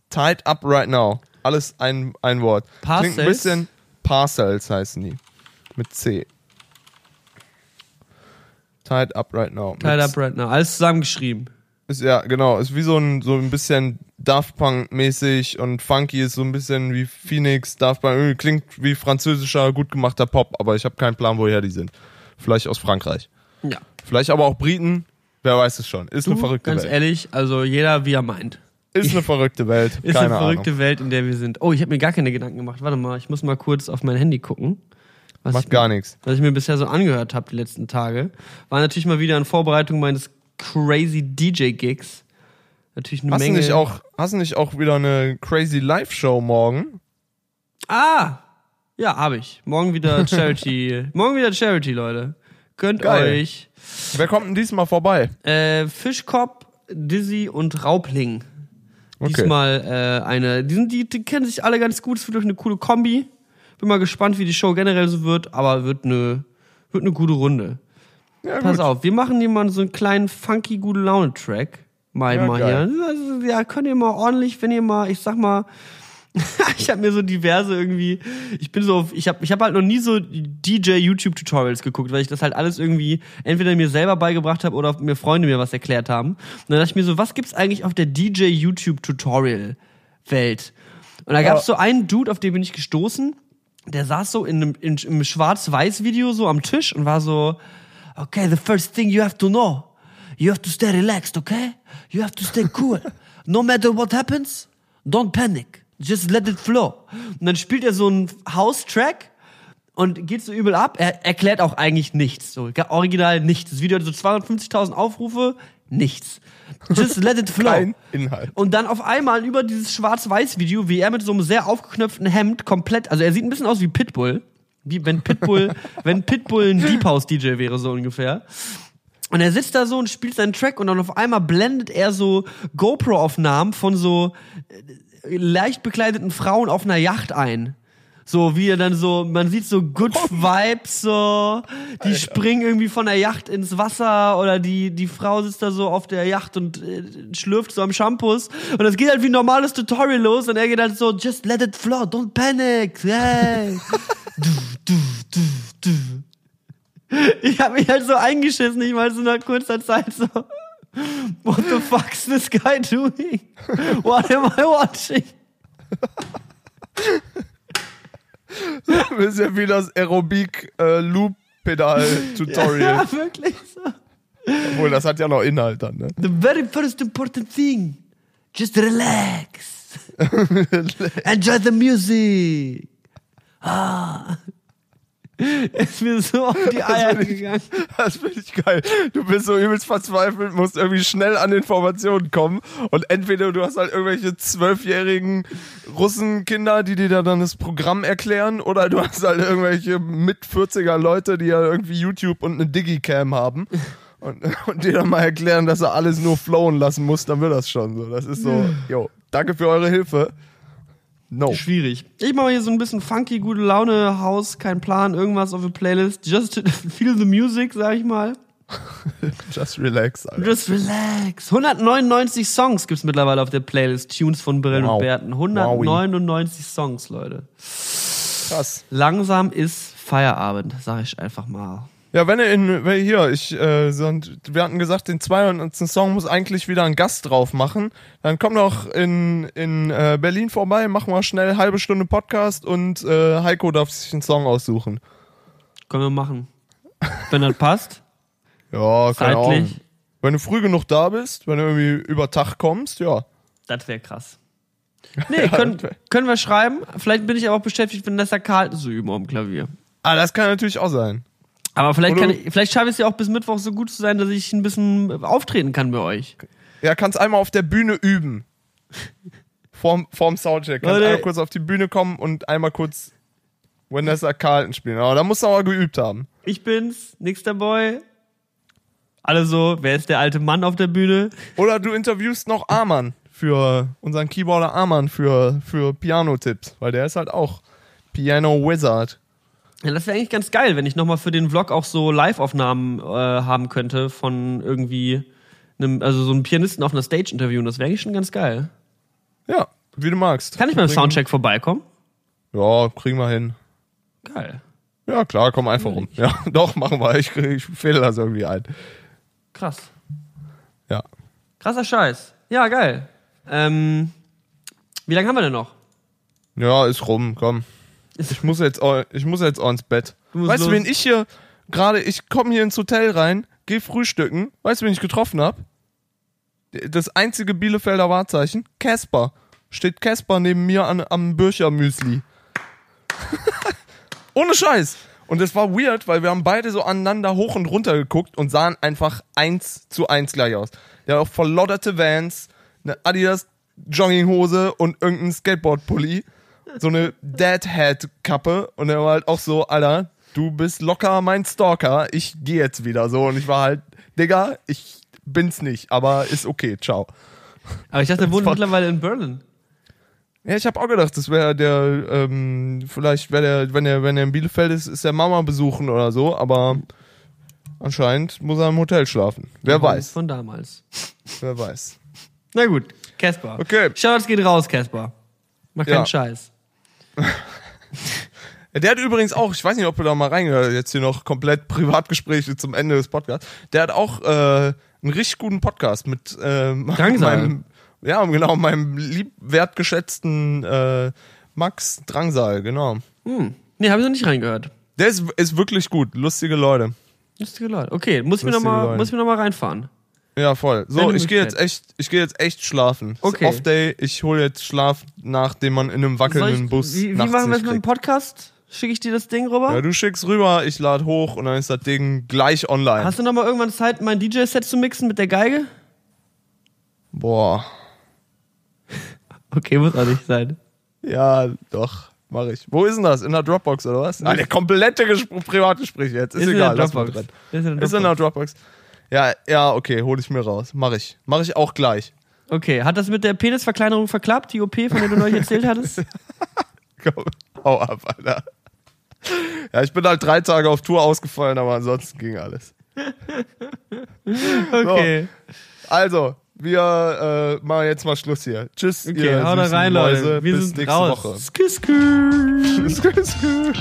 Tied Up Right Now. Alles ein, ein Wort. Klingt ein Parcels? bisschen Parcells heißen die. Mit C. Tied Up Right Now. Tied Up Right Now. Alles zusammengeschrieben. Ist, ja, genau. Ist wie so ein, so ein bisschen Daft Punk-mäßig und funky ist so ein bisschen wie Phoenix, Daft Punk. Klingt wie französischer, gut gemachter Pop, aber ich habe keinen Plan, woher die sind. Vielleicht aus Frankreich. Ja. Vielleicht aber auch Briten. Wer weiß es schon. Ist eine Du, verrückte ganz Welt. ehrlich, also jeder wie er meint. Ist eine verrückte Welt. Ist eine verrückte Ahnung. Welt, in der wir sind. Oh, ich habe mir gar keine Gedanken gemacht. Warte mal, ich muss mal kurz auf mein Handy gucken. Was Macht ich, gar nichts. was ich mir bisher so angehört habe die letzten Tage, war natürlich mal wieder in Vorbereitung meines crazy DJ-Gigs. Natürlich eine Hast du, Menge. nicht auch, hast du nicht auch wieder eine crazy Live-Show morgen? Ah! Ja, habe ich. Morgen wieder Charity. morgen wieder Charity, Leute. Gönnt Geil. euch. Wer kommt denn diesmal vorbei? Äh, Fischkopf, Dizzy und Raubling. Okay. Diesmal äh, eine. Die, sind, die, die kennen sich alle ganz gut. Es wird eine coole Kombi. Bin mal gespannt, wie die Show generell so wird, aber wird eine, wird eine gute Runde. Ja, Pass gut. auf, wir machen hier mal so einen kleinen funky gute Laune Track. Mal, Ja, mal geil. hier. Also, ja, könnt ihr mal ordentlich, wenn ihr mal, ich sag mal, ich habe mir so diverse irgendwie, ich bin so, auf, ich habe ich hab halt noch nie so DJ YouTube Tutorials geguckt, weil ich das halt alles irgendwie entweder mir selber beigebracht habe oder mir Freunde mir was erklärt haben. Und dann dachte ich mir so, was gibt's eigentlich auf der DJ YouTube Tutorial Welt? Und da gab's so einen Dude, auf den bin ich gestoßen, der saß so in einem in, im Schwarz-Weiß-Video so am Tisch und war so, okay, the first thing you have to know, you have to stay relaxed, okay? You have to stay cool. No matter what happens, don't panic. Just let it flow. Und dann spielt er so einen House-Track und geht so übel ab. Er erklärt auch eigentlich nichts. So, original nichts. Das Video hat so 250.000 Aufrufe, nichts. Just let it flow. Kein Inhalt. Und dann auf einmal über dieses Schwarz-Weiß-Video, wie er mit so einem sehr aufgeknöpften Hemd komplett, also er sieht ein bisschen aus wie Pitbull. Wie wenn Pitbull, wenn Pitbull ein Deep House DJ wäre, so ungefähr. Und er sitzt da so und spielt seinen Track und dann auf einmal blendet er so GoPro-Aufnahmen von so äh, leicht bekleideten Frauen auf einer Yacht ein. So wie er dann so, man sieht so Good Vibes, so, die springen irgendwie von der Yacht ins Wasser oder die, die Frau sitzt da so auf der Yacht und äh, schlürft so am Shampoos und das geht halt wie ein normales Tutorial los und er geht halt so, just let it flow, don't panic, hey. du, du, du, du. Ich habe mich halt so eingeschissen, ich war so nach kurzer Zeit so, what the fuck's this guy doing? What am I watching? Das ist ja wie das Aerobik-Loop-Pedal-Tutorial. Ja, wirklich so. Obwohl, das hat ja noch Inhalt dann, ne? The very first important thing, just relax. Enjoy the music. Ah. Ist mir so auf die Eier ich- gegangen. Das finde ich geil. Du bist so übelst verzweifelt, musst irgendwie schnell an Informationen kommen und entweder du hast halt irgendwelche zwölfjährigen Russenkinder, die dir dann das Programm erklären oder du hast halt irgendwelche mit 40er Leute, die ja irgendwie YouTube und eine Digicam haben und, und dir dann mal erklären, dass er alles nur flowen lassen muss, dann wird das schon so. Das ist so, yo, danke für eure Hilfe. No. Schwierig. Ich mache hier so ein bisschen funky, gute Laune, Haus, kein Plan, irgendwas auf der Playlist. Just feel the music, sag ich mal. Just relax, Alter. Just relax. 199 Songs gibt's mittlerweile auf der Playlist. Tunes von Brillen Wow. und Bärten. 199 Songs, Leute. Krass. Langsam ist Feierabend, sag ich einfach mal. Ja, wenn ihr in, wenn hier, ich, äh, wir hatten gesagt, den 200. Song muss eigentlich wieder ein Gast drauf machen. Dann komm doch in, in äh, Berlin vorbei, machen wir schnell eine halbe Stunde Podcast und äh, Heiko darf sich einen Song aussuchen. Können wir machen. Wenn das passt. Ja, keine Ahnung. Wenn du früh genug da bist, wenn du irgendwie über Tag kommst, ja. Das wäre krass. Nee, können, können wir schreiben. Vielleicht bin ich aber auch beschäftigt, Vanessa Carlton zu üben am Klavier. Ah, das kann natürlich auch sein. Aber vielleicht, kann ich, vielleicht schaffe ich es ja auch bis Mittwoch so gut zu sein, dass ich ein bisschen auftreten kann bei euch. Ja, kannst einmal auf der Bühne üben. Vorm, vorm Soundcheck. Kannst einmal kurz auf die Bühne kommen und einmal kurz Vanessa Carlton spielen. Aber da musst du aber geübt haben. Ich bin's, nächster Boy. Alle so, wer ist der alte Mann auf der Bühne? Oder du interviewst noch Arman für unseren Keyboarder Arman für, für Piano-Tipps, weil der ist halt auch Piano Wizard. Ja, das wäre eigentlich ganz geil, wenn ich nochmal für den Vlog auch so Live-Aufnahmen äh, haben könnte von irgendwie einem, also so einem Pianisten auf einer Stage interviewen. Das wäre eigentlich schon ganz geil. Ja, wie du magst. Kann ich mal im Bringen- Soundcheck vorbeikommen? Ja, kriegen wir hin. Geil. Ja, klar, komm einfach rum. Ja, doch, machen wir. Ich, ich fehle das irgendwie ein. Krass. Ja. Krasser Scheiß. Ja, geil. Ähm, wie lange haben wir denn noch? Ja, ist rum, komm. Ich muss jetzt, auch- ich muss jetzt auch ins Bett. Du Weißt du, wen ich hier gerade, ich komme hier ins Hotel rein, geh frühstücken. Weißt du, wen ich getroffen hab? Das einzige Bielefelder Wahrzeichen, Casper. Steht Casper neben mir an, am Bircher Müsli. Ohne Scheiß. Und es war weird, weil wir haben beide so aneinander hoch und runter geguckt und sahen einfach eins zu eins gleich aus. Der hat auch verlodderte Vans, eine Adidas Jogginghose und irgendein Skateboard-Pulli. So eine Deadhead-Kappe. Und er war halt auch so, Alter, du bist locker mein Stalker. Ich gehe jetzt wieder so. Und ich war halt, Digga, ich bin's nicht, aber ist okay, ciao. Aber ich dachte, er wohnt mittlerweile in Berlin. Ja, ich habe auch gedacht, das wäre der, ähm, vielleicht wäre der, wenn er, wenn er in Bielefeld ist, ist der Mama besuchen oder so, aber anscheinend muss er im Hotel schlafen. Wer weiß, Von damals. wer weiß. Na gut, Casper. Okay. Shoutouts geht raus, Casper. Mach keinen Ja. Scheiß. Der hat übrigens auch, ich weiß nicht, ob du da mal reingehört, jetzt hier noch komplett Privatgespräche zum Ende des Podcasts. Der hat auch äh, einen richtig guten Podcast mit ähm, Drangsal. meinem, ja, genau, meinem lieb wertgeschätzten äh, Max Drangsal, genau. Hm. Nee, habe ich noch nicht reingehört. Der ist, ist wirklich gut, lustige Leute. Lustige Leute. Okay, muss ich mir Lustige noch mal, Leute. muss ich mir noch mal reinfahren. Ja, voll. So, ich gehe jetzt echt, ich gehe jetzt echt schlafen. Okay. Off Day, ich hole jetzt Schlaf, nachdem man in einem wackelnden ich, Bus wie wie machen wir nicht mit dem. Podcast? Schicke ich dir das Ding rüber? Ja, du schickst rüber, ich lade hoch und dann ist das Ding gleich online. Hast du noch mal irgendwann Zeit, mein DJ-Set zu mixen mit der Geige? Boah. Okay, muss auch nicht sein. Ja, doch, mache ich. Wo ist denn das? In der Dropbox oder was? Ah, der komplette Gespr Privatgespräch jetzt. Ist, Ist in egal, der lass mal Dropbox. Ist in der Ist in der Dropbox. Ja, ja, okay, hol ich mir raus. Mach ich. Mach ich auch gleich. Okay, hat das mit der Penisverkleinerung verklappt, die OP, von der du neulich erzählt hattest? Komm, hau ab, Alter. Ja, ich bin halt drei Tage auf Tour ausgefallen, aber ansonsten ging alles. Okay. Also, wir äh, machen jetzt mal Schluss hier. Tschüss, Okay, ihr hau da süßen rein, Mäuse. Leute. Wir Bis sind nächste raus. Woche. Skü, skü. Skü, skü.